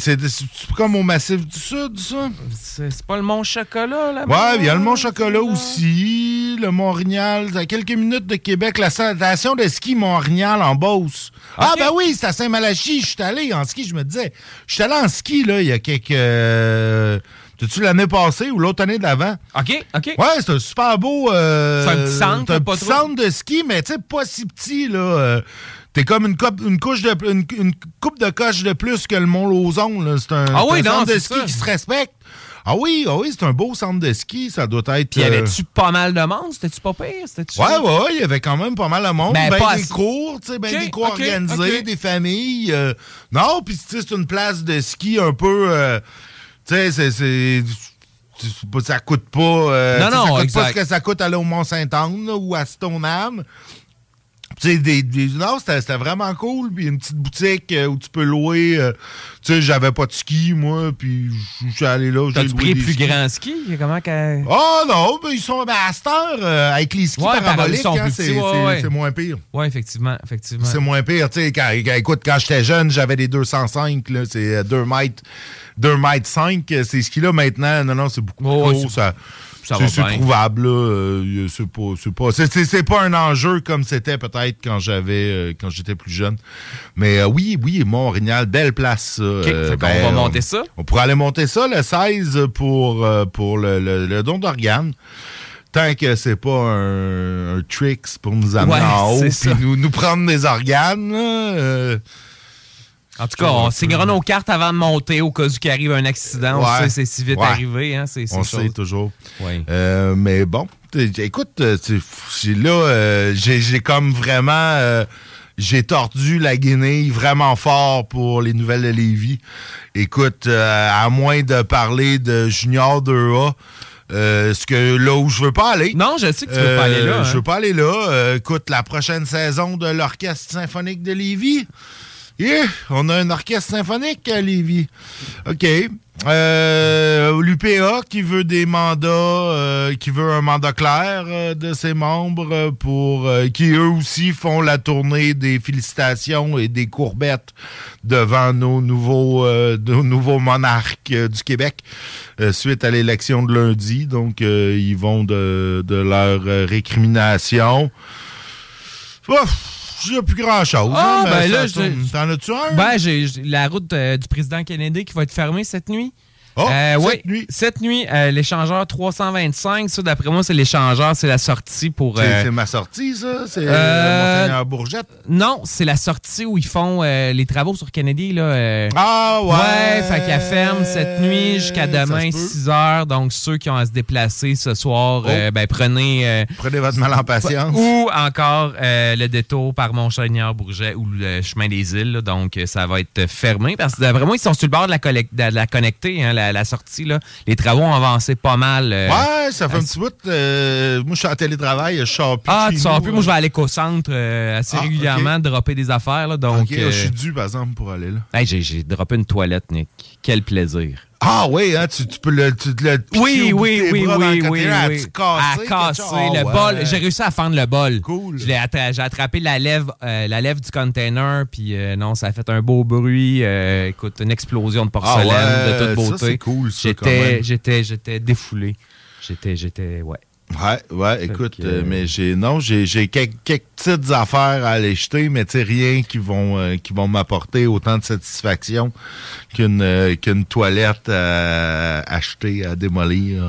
[SPEAKER 11] comme au massif du Sud, ça?
[SPEAKER 12] C'est pas le Mont Chocolat, là?
[SPEAKER 11] Ouais, il y a le Mont Chocolat aussi, le Mont-Rignal. C'est à quelques minutes de Québec, la station de ski Mont-Rignal en Beauce. Ah, ben oui, c'est à Saint-Malachie. Je suis allé en ski, je me disais. Je suis allé en ski, là, il y a quelques. euh, T'as-tu l'année passée ou l'autre année d'avant?
[SPEAKER 12] OK, OK.
[SPEAKER 11] Ouais, c'est un super beau. euh,
[SPEAKER 12] C'est un petit centre,
[SPEAKER 11] un
[SPEAKER 12] pas
[SPEAKER 11] petit
[SPEAKER 12] trop?
[SPEAKER 11] centre de ski, mais tu sais, pas si petit, là. euh, T'es comme une, coupe, une couche de une, une coupe de coche de plus que le Mont Lauson. là. C'est un,
[SPEAKER 12] Ah oui,
[SPEAKER 11] c'est un
[SPEAKER 12] non,
[SPEAKER 11] centre de
[SPEAKER 12] c'est
[SPEAKER 11] ski
[SPEAKER 12] ça.
[SPEAKER 11] qui se respecte. Ah oui, ah oui, c'est un beau centre de ski. Ça doit être.
[SPEAKER 12] Puis y
[SPEAKER 11] euh,
[SPEAKER 12] avait-tu pas mal de monde? C'était-tu pas pire? C'était-tu-
[SPEAKER 11] Ouais, ouais, ouais, il y avait quand même pas mal de monde.
[SPEAKER 12] Ben,
[SPEAKER 11] Ben,
[SPEAKER 12] pas
[SPEAKER 11] des
[SPEAKER 12] assez.
[SPEAKER 11] cours, tu sais, ben
[SPEAKER 12] Ok,
[SPEAKER 11] des cours
[SPEAKER 12] ok,
[SPEAKER 11] organisés,
[SPEAKER 12] ok.
[SPEAKER 11] des familles. euh, non, puis tu sais, c'est une place de ski un peu. euh, tu sais, c'est- Ça coûte pas. euh,
[SPEAKER 12] Non, non,
[SPEAKER 11] ça coûte
[SPEAKER 12] exact.
[SPEAKER 11] pas ce que ça coûte aller au Mont-Saint-Anne ou à Stoneham. Tu sais, des, des- non, c'était vraiment cool. Puis une petite boutique euh, où tu peux louer. euh, tu sais, j'avais pas de ski, moi, puis je suis allé là.
[SPEAKER 12] T'as-tu pris
[SPEAKER 11] des
[SPEAKER 12] plus
[SPEAKER 11] skis.
[SPEAKER 12] grand ski? Comment que...
[SPEAKER 11] Ah non, ben, ils sont ben, à cette heure, euh, avec les skis
[SPEAKER 12] Ouais,
[SPEAKER 11] paraboliques, hein, c'est
[SPEAKER 12] ouais, ouais.
[SPEAKER 11] moins pire.
[SPEAKER 12] Ouais, effectivement, effectivement.
[SPEAKER 11] C'est moins pire. Tu sais, quand, écoute, quand j'étais jeune, j'avais des 205, là, c'est euh, 2 mètres, 2 mètres 5. euh, Ces skis-là, maintenant, non, non, c'est beaucoup plus
[SPEAKER 12] ouais,
[SPEAKER 11] gros. ça c'est trouvable, là. euh, c'est pas, c'est pas, pas un enjeu comme c'était peut-être quand j'avais, euh, quand j'étais plus jeune. Mais euh, oui, oui, Mont-Rignal, belle place. Euh,
[SPEAKER 12] fait qu'on va monter ça?
[SPEAKER 11] On pourrait aller monter ça le 16 pour, pour le, le- le don d'organes. Tant que c'est pas un, un tricks pour nous amener
[SPEAKER 12] Ouais,
[SPEAKER 11] en haut puis nous, nous prendre des organes. euh,
[SPEAKER 12] En tout cas, on signera nos cartes avant de monter au cas où qu'il arrive un accident. On
[SPEAKER 11] Ouais.
[SPEAKER 12] sait c'est si vite
[SPEAKER 11] Ouais.
[SPEAKER 12] arrivé. Hein,
[SPEAKER 11] on sait toujours. Euh, mais bon, écoute, euh, là, euh, j'ai comme vraiment... euh, j'ai tordu la guinée vraiment fort pour les nouvelles de Lévis. Écoute, à moins de parler de Junior 2A, euh, ce que là où je veux pas aller.
[SPEAKER 12] Non, je sais que tu veux pas aller là, hein.
[SPEAKER 11] Je veux pas aller là. Euh, écoute, la prochaine saison de l'Orchestre symphonique de Lévis. On a un orchestre symphonique à Lévis. OK. Euh, L'UPA qui veut des mandats, euh, qui veut un mandat clair euh, de ses membres pour euh, qui eux aussi font la tournée des félicitations et des courbettes devant nos nouveaux monarques du Québec suite à l'élection de lundi. Donc ils vont de, de leur récrimination. J'ai plus grand chose.
[SPEAKER 12] Ah,
[SPEAKER 11] hein,
[SPEAKER 12] ben
[SPEAKER 11] mais
[SPEAKER 12] là,
[SPEAKER 11] t'en as-tu un?
[SPEAKER 12] Ben, j'ai j'ai la route euh, du président Kennedy qui va être fermée cette nuit.
[SPEAKER 11] Oh, cette
[SPEAKER 12] oui,
[SPEAKER 11] nuit.
[SPEAKER 12] Cette nuit, euh, l'échangeur 325, ça, d'après moi, c'est l'échangeur, c'est la sortie pour.
[SPEAKER 11] C'est
[SPEAKER 12] euh,
[SPEAKER 11] c'est ma sortie, ça? C'est
[SPEAKER 12] Euh,
[SPEAKER 11] euh, Monseigneur Bourgette?
[SPEAKER 12] Non, c'est la sortie où ils font euh, les travaux sur Kennedy. Là, euh.
[SPEAKER 11] Ah, ouais.
[SPEAKER 12] Ouais, fait qu'elle ferme cette nuit jusqu'à demain,
[SPEAKER 11] se peut.
[SPEAKER 12] 6 heures. Donc, ceux qui ont à se déplacer ce soir,
[SPEAKER 11] Oh.
[SPEAKER 12] euh, ben, prenez. euh,
[SPEAKER 11] Prenez votre mal en patience.
[SPEAKER 12] Ou encore euh, le détour par Mont-Chalignard-Bourget ou le chemin des îles. là. Donc, euh, ça va être fermé. Parce que d'après moi, ils sont sur le bord de la, de la connectée, hein, la, la sortie. Là. Les travaux ont avancé pas mal. euh,
[SPEAKER 11] Ouais, ça fait un petit bout. euh, moi, je suis en télétravail, je sors plus.
[SPEAKER 12] Ah, tu sors plus. Moi, je vais à l'éco-centre euh, assez
[SPEAKER 11] Ah,
[SPEAKER 12] régulièrement, dropper des affaires. Là, donc,
[SPEAKER 11] Ok, je suis dû, par exemple, pour aller là.
[SPEAKER 12] hey, j'ai, j'ai droppé une toilette, Nick. Quel plaisir.
[SPEAKER 11] Ah oui, hein, tu, tu peux le, tu, le
[SPEAKER 12] Oui, oui, oui, oui, oui,
[SPEAKER 11] là,
[SPEAKER 12] oui.
[SPEAKER 11] tu casses,
[SPEAKER 12] À casser.
[SPEAKER 11] Ah
[SPEAKER 12] le
[SPEAKER 11] ouais.
[SPEAKER 12] bol. J'ai réussi à fendre le bol.
[SPEAKER 11] Cool.
[SPEAKER 12] Je l'ai attra- J'ai attrapé la lèvre, euh, la lèvre du container, puis euh, non, ça a fait un beau bruit. euh, écoute, une explosion de porcelaine
[SPEAKER 11] Ah ouais,
[SPEAKER 12] de toute beauté.
[SPEAKER 11] c'est cool,
[SPEAKER 12] J'étais, j'étais, j'étais défoulé. J'étais, j'étais, ouais.
[SPEAKER 11] Ouais, ouais, écoute,
[SPEAKER 12] que,
[SPEAKER 11] euh, mais j'ai non, j'ai j'ai quelques, quelques petites affaires à aller jeter, mais tu sais rien qui vont euh, qui vont m'apporter autant de satisfaction qu'une euh, qu'une toilette à acheter à démolir.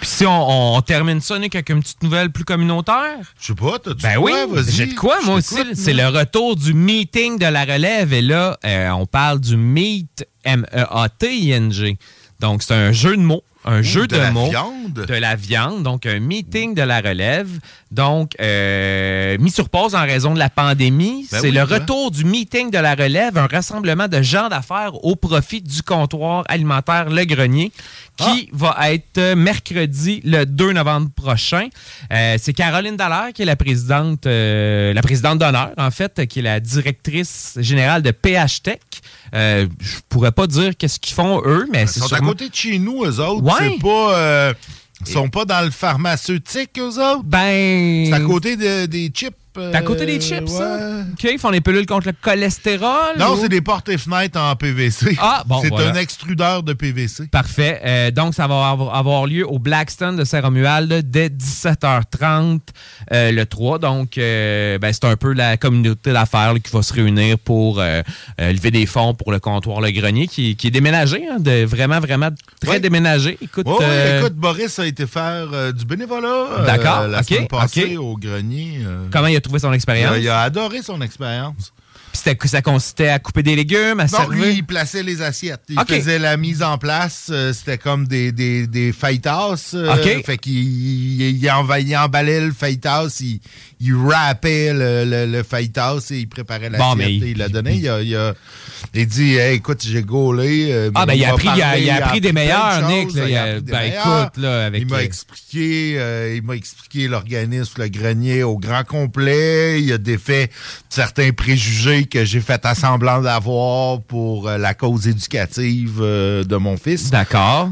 [SPEAKER 12] Puis si on, on termine ça, Nick, avec une petite nouvelle plus communautaire?
[SPEAKER 11] Je sais pas, t'as-tu
[SPEAKER 12] Ben oui?
[SPEAKER 11] Vas-y.
[SPEAKER 12] j'ai de quoi, moi aussi. C'est le retour du meeting de la relève. Et là, on parle du Meet, M-E-A-T-I-N-G. Donc, c'est un jeu de mots. Un jeu
[SPEAKER 11] de
[SPEAKER 12] de,
[SPEAKER 11] la
[SPEAKER 12] mots.
[SPEAKER 11] viande?
[SPEAKER 12] De la viande. Donc, un meeting de la relève. Donc, euh, mis sur pause en raison de la pandémie.
[SPEAKER 11] Ben
[SPEAKER 12] c'est
[SPEAKER 11] oui,
[SPEAKER 12] le
[SPEAKER 11] ouais.
[SPEAKER 12] retour du meeting de la relève, un rassemblement de gens d'affaires au profit du comptoir alimentaire Le Grenier qui va être mercredi le 2 novembre prochain. Euh, c'est Caroline Dallaire qui est la présidente, euh, la présidente d'honneur, en fait, qui est la directrice générale de PH Tech. Euh, je pourrais pas dire qu'est-ce qu'ils font eux, mais
[SPEAKER 11] Ils
[SPEAKER 12] c'est
[SPEAKER 11] sont à côté de chez nous, eux autres.
[SPEAKER 12] Ouais.
[SPEAKER 11] C'est pas. euh, ils sont pas dans le pharmaceutique, eux autres.
[SPEAKER 12] Ben.
[SPEAKER 11] C'est à côté de- des chips.
[SPEAKER 12] C'est à côté des
[SPEAKER 11] euh,
[SPEAKER 12] chips, ça? OK, ils font les pilules contre le cholestérol?
[SPEAKER 11] Non,
[SPEAKER 12] ou-
[SPEAKER 11] c'est des portes et fenêtres en PVC.
[SPEAKER 12] Ah, bon,
[SPEAKER 11] C'est
[SPEAKER 12] voilà.
[SPEAKER 11] un extrudeur de PVC.
[SPEAKER 12] Parfait. Euh, donc, ça va avoir, lieu au Blackstone de Saint-Romuald dès 17h30 euh, le 3. Donc, euh, ben, c'est un peu la communauté d'affaires qui va se réunir pour euh, euh, lever des fonds pour le comptoir Le Grenier qui, qui est déménagé, hein, de, vraiment, vraiment très
[SPEAKER 11] Ouais.
[SPEAKER 12] déménagé. Écoute,
[SPEAKER 11] Ouais, ouais,
[SPEAKER 12] euh,
[SPEAKER 11] écoute, Boris a été faire euh, du bénévolat euh,
[SPEAKER 12] D'accord,
[SPEAKER 11] la
[SPEAKER 12] ok,
[SPEAKER 11] semaine passée au grenier. euh.
[SPEAKER 12] comment il a
[SPEAKER 11] a, il a adoré son expérience.
[SPEAKER 12] Puis ça consistait à couper des légumes, à
[SPEAKER 11] Non,
[SPEAKER 12] servir?
[SPEAKER 11] lui, il plaçait les assiettes. Il faisait la mise en place. euh, C'était comme des, des, des fajitas. euh,
[SPEAKER 12] Ok.
[SPEAKER 11] Fait qu'il il, il emballait le fajitas, il, il wrappait le, le, le fajitas et il préparait l'assiette
[SPEAKER 12] Bon, il-
[SPEAKER 11] il l'a donné. Il, a, il, a- dit Hey, écoute, j'ai gaulé. euh,
[SPEAKER 12] Ah, ben, il a appris- il a-
[SPEAKER 11] parlé,
[SPEAKER 12] il a appris des
[SPEAKER 11] de
[SPEAKER 12] meilleurs, Nick, là, il a- ben, écoute, là, avec,
[SPEAKER 11] Il m'a expliqué, euh, il m'a expliqué l'organisme, le grenier au grand complet. Il a défait certains préjugés que j'ai fait à semblant d'avoir pour euh, la cause éducative euh, de mon fils.
[SPEAKER 12] D'accord.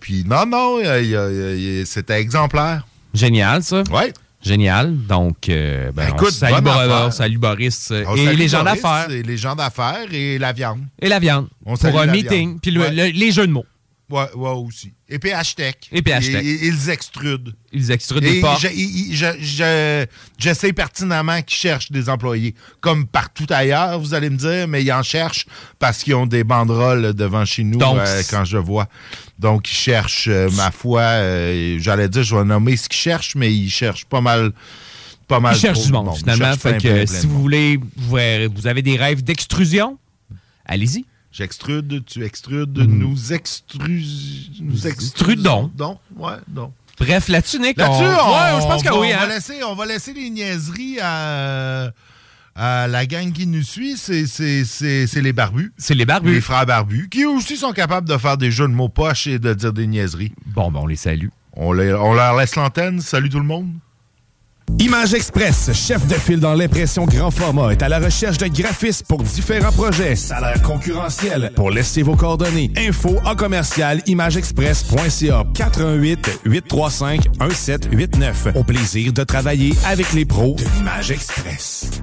[SPEAKER 11] puis non, non, euh, c'était exemplaire.
[SPEAKER 12] Génial, ça.
[SPEAKER 11] Ouais.
[SPEAKER 12] Génial. Donc, euh, ben, on
[SPEAKER 11] Écoute,
[SPEAKER 12] salue, Bor- salue Boris euh,
[SPEAKER 11] On
[SPEAKER 12] et
[SPEAKER 11] salue
[SPEAKER 12] les gens
[SPEAKER 11] Boris
[SPEAKER 12] d'affaires.
[SPEAKER 11] Et les gens d'affaires et la viande.
[SPEAKER 12] Et la viande.
[SPEAKER 11] On
[SPEAKER 12] pour un meeting. Puis le-
[SPEAKER 11] Ouais.
[SPEAKER 12] le- les jeux de mots.
[SPEAKER 11] Ouais, ouais, aussi. Et PH Tech.
[SPEAKER 12] Et PH Tech.
[SPEAKER 11] Ils, extrudent.
[SPEAKER 12] Ils extrudent des portes.
[SPEAKER 11] je, je, je- je sais pertinemment qu'ils cherchent des employés. Comme partout ailleurs, vous allez me dire, mais ils en cherchent parce qu'ils ont des banderoles devant chez nous
[SPEAKER 12] Donc,
[SPEAKER 11] euh, quand je vois. Donc, ils cherchent, euh, ma foi, euh, j'allais dire, je vais nommer ce qu'ils cherchent, mais ils cherchent pas mal. Pas mal
[SPEAKER 12] Ils cherchent du
[SPEAKER 11] de
[SPEAKER 12] monde, finalement.
[SPEAKER 11] cherchent
[SPEAKER 12] Fait que
[SPEAKER 11] plein, plein
[SPEAKER 12] si vous voulez, vous, vous avez des rêves d'extrusion, allez-y.
[SPEAKER 11] J'extrude, tu extrudes, nous extrus... Nous
[SPEAKER 12] Extrudons.
[SPEAKER 11] Donc, ouais, donc.
[SPEAKER 12] Bref, là-dessus, Nick,
[SPEAKER 11] Là-dessus,
[SPEAKER 12] on...
[SPEAKER 11] on,
[SPEAKER 12] Ouais, je pense que
[SPEAKER 11] va,
[SPEAKER 12] oui.
[SPEAKER 11] on,
[SPEAKER 12] hein.
[SPEAKER 11] va laisser, on va laisser les niaiseries à, la gang qui nous suit. C'est, c'est, c'est, c'est les barbus.
[SPEAKER 12] C'est les barbus.
[SPEAKER 11] Les frères barbus, qui aussi sont capables de faire des jeux de mots poches et de dire des niaiseries.
[SPEAKER 12] Bon, ben, on les salue.
[SPEAKER 11] On, les- on leur laisse l'antenne. Salut tout le monde.
[SPEAKER 1] Image Express, chef de file dans l'impression grand format, est à la recherche de graphistes pour différents projets. Salaire concurrentiel. Pour laisser vos coordonnées. Info en commercial imageexpress.ca 418 835 1789. Au plaisir de travailler avec les pros de l'Image Express.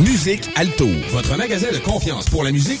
[SPEAKER 20] Musique Alto, votre magasin de confiance pour la musique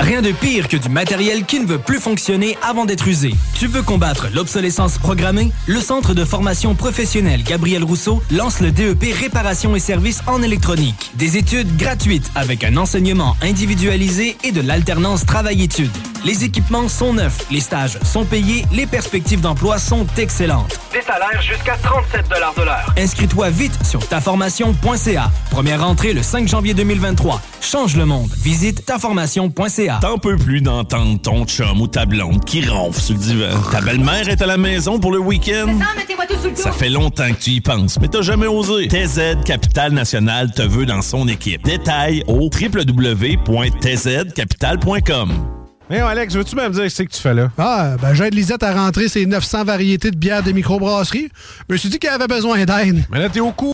[SPEAKER 21] Rien de pire que du matériel qui ne veut plus fonctionner avant d'être usé. Tu veux combattre l'obsolescence programmée? Le Centre de formation professionnelle Gabriel Rousseau lance le DEP Réparation et services en électronique. Des études gratuites avec un enseignement individualisé et de l'alternance travail-études. Les équipements sont neufs, les stages sont payés, les perspectives d'emploi sont excellentes.
[SPEAKER 22] Des salaires jusqu'à 37 de l'heure.
[SPEAKER 21] Inscris-toi vite sur taformation.ca. Première rentrée le 5 janvier 2023. Change le monde. Visite taformation.ca.
[SPEAKER 23] T'en peux plus d'entendre ton chum ou ta blonde qui ronfle sur le divan. Ta belle-mère est à la maison pour le week-end. Ça fait longtemps que tu y penses, mais t'as jamais osé. TZ Capital National te veut dans son équipe. Détails au www.tzcapital.com.
[SPEAKER 9] Mais Alex, veux-tu même dire ce que tu fais là?
[SPEAKER 8] Ah, ben j'aide Lisette à rentrer ses 900 variétés de bières de microbrasserie. Je me suis dit qu'elle avait besoin d'aide.
[SPEAKER 9] Mais là, t'es au cou.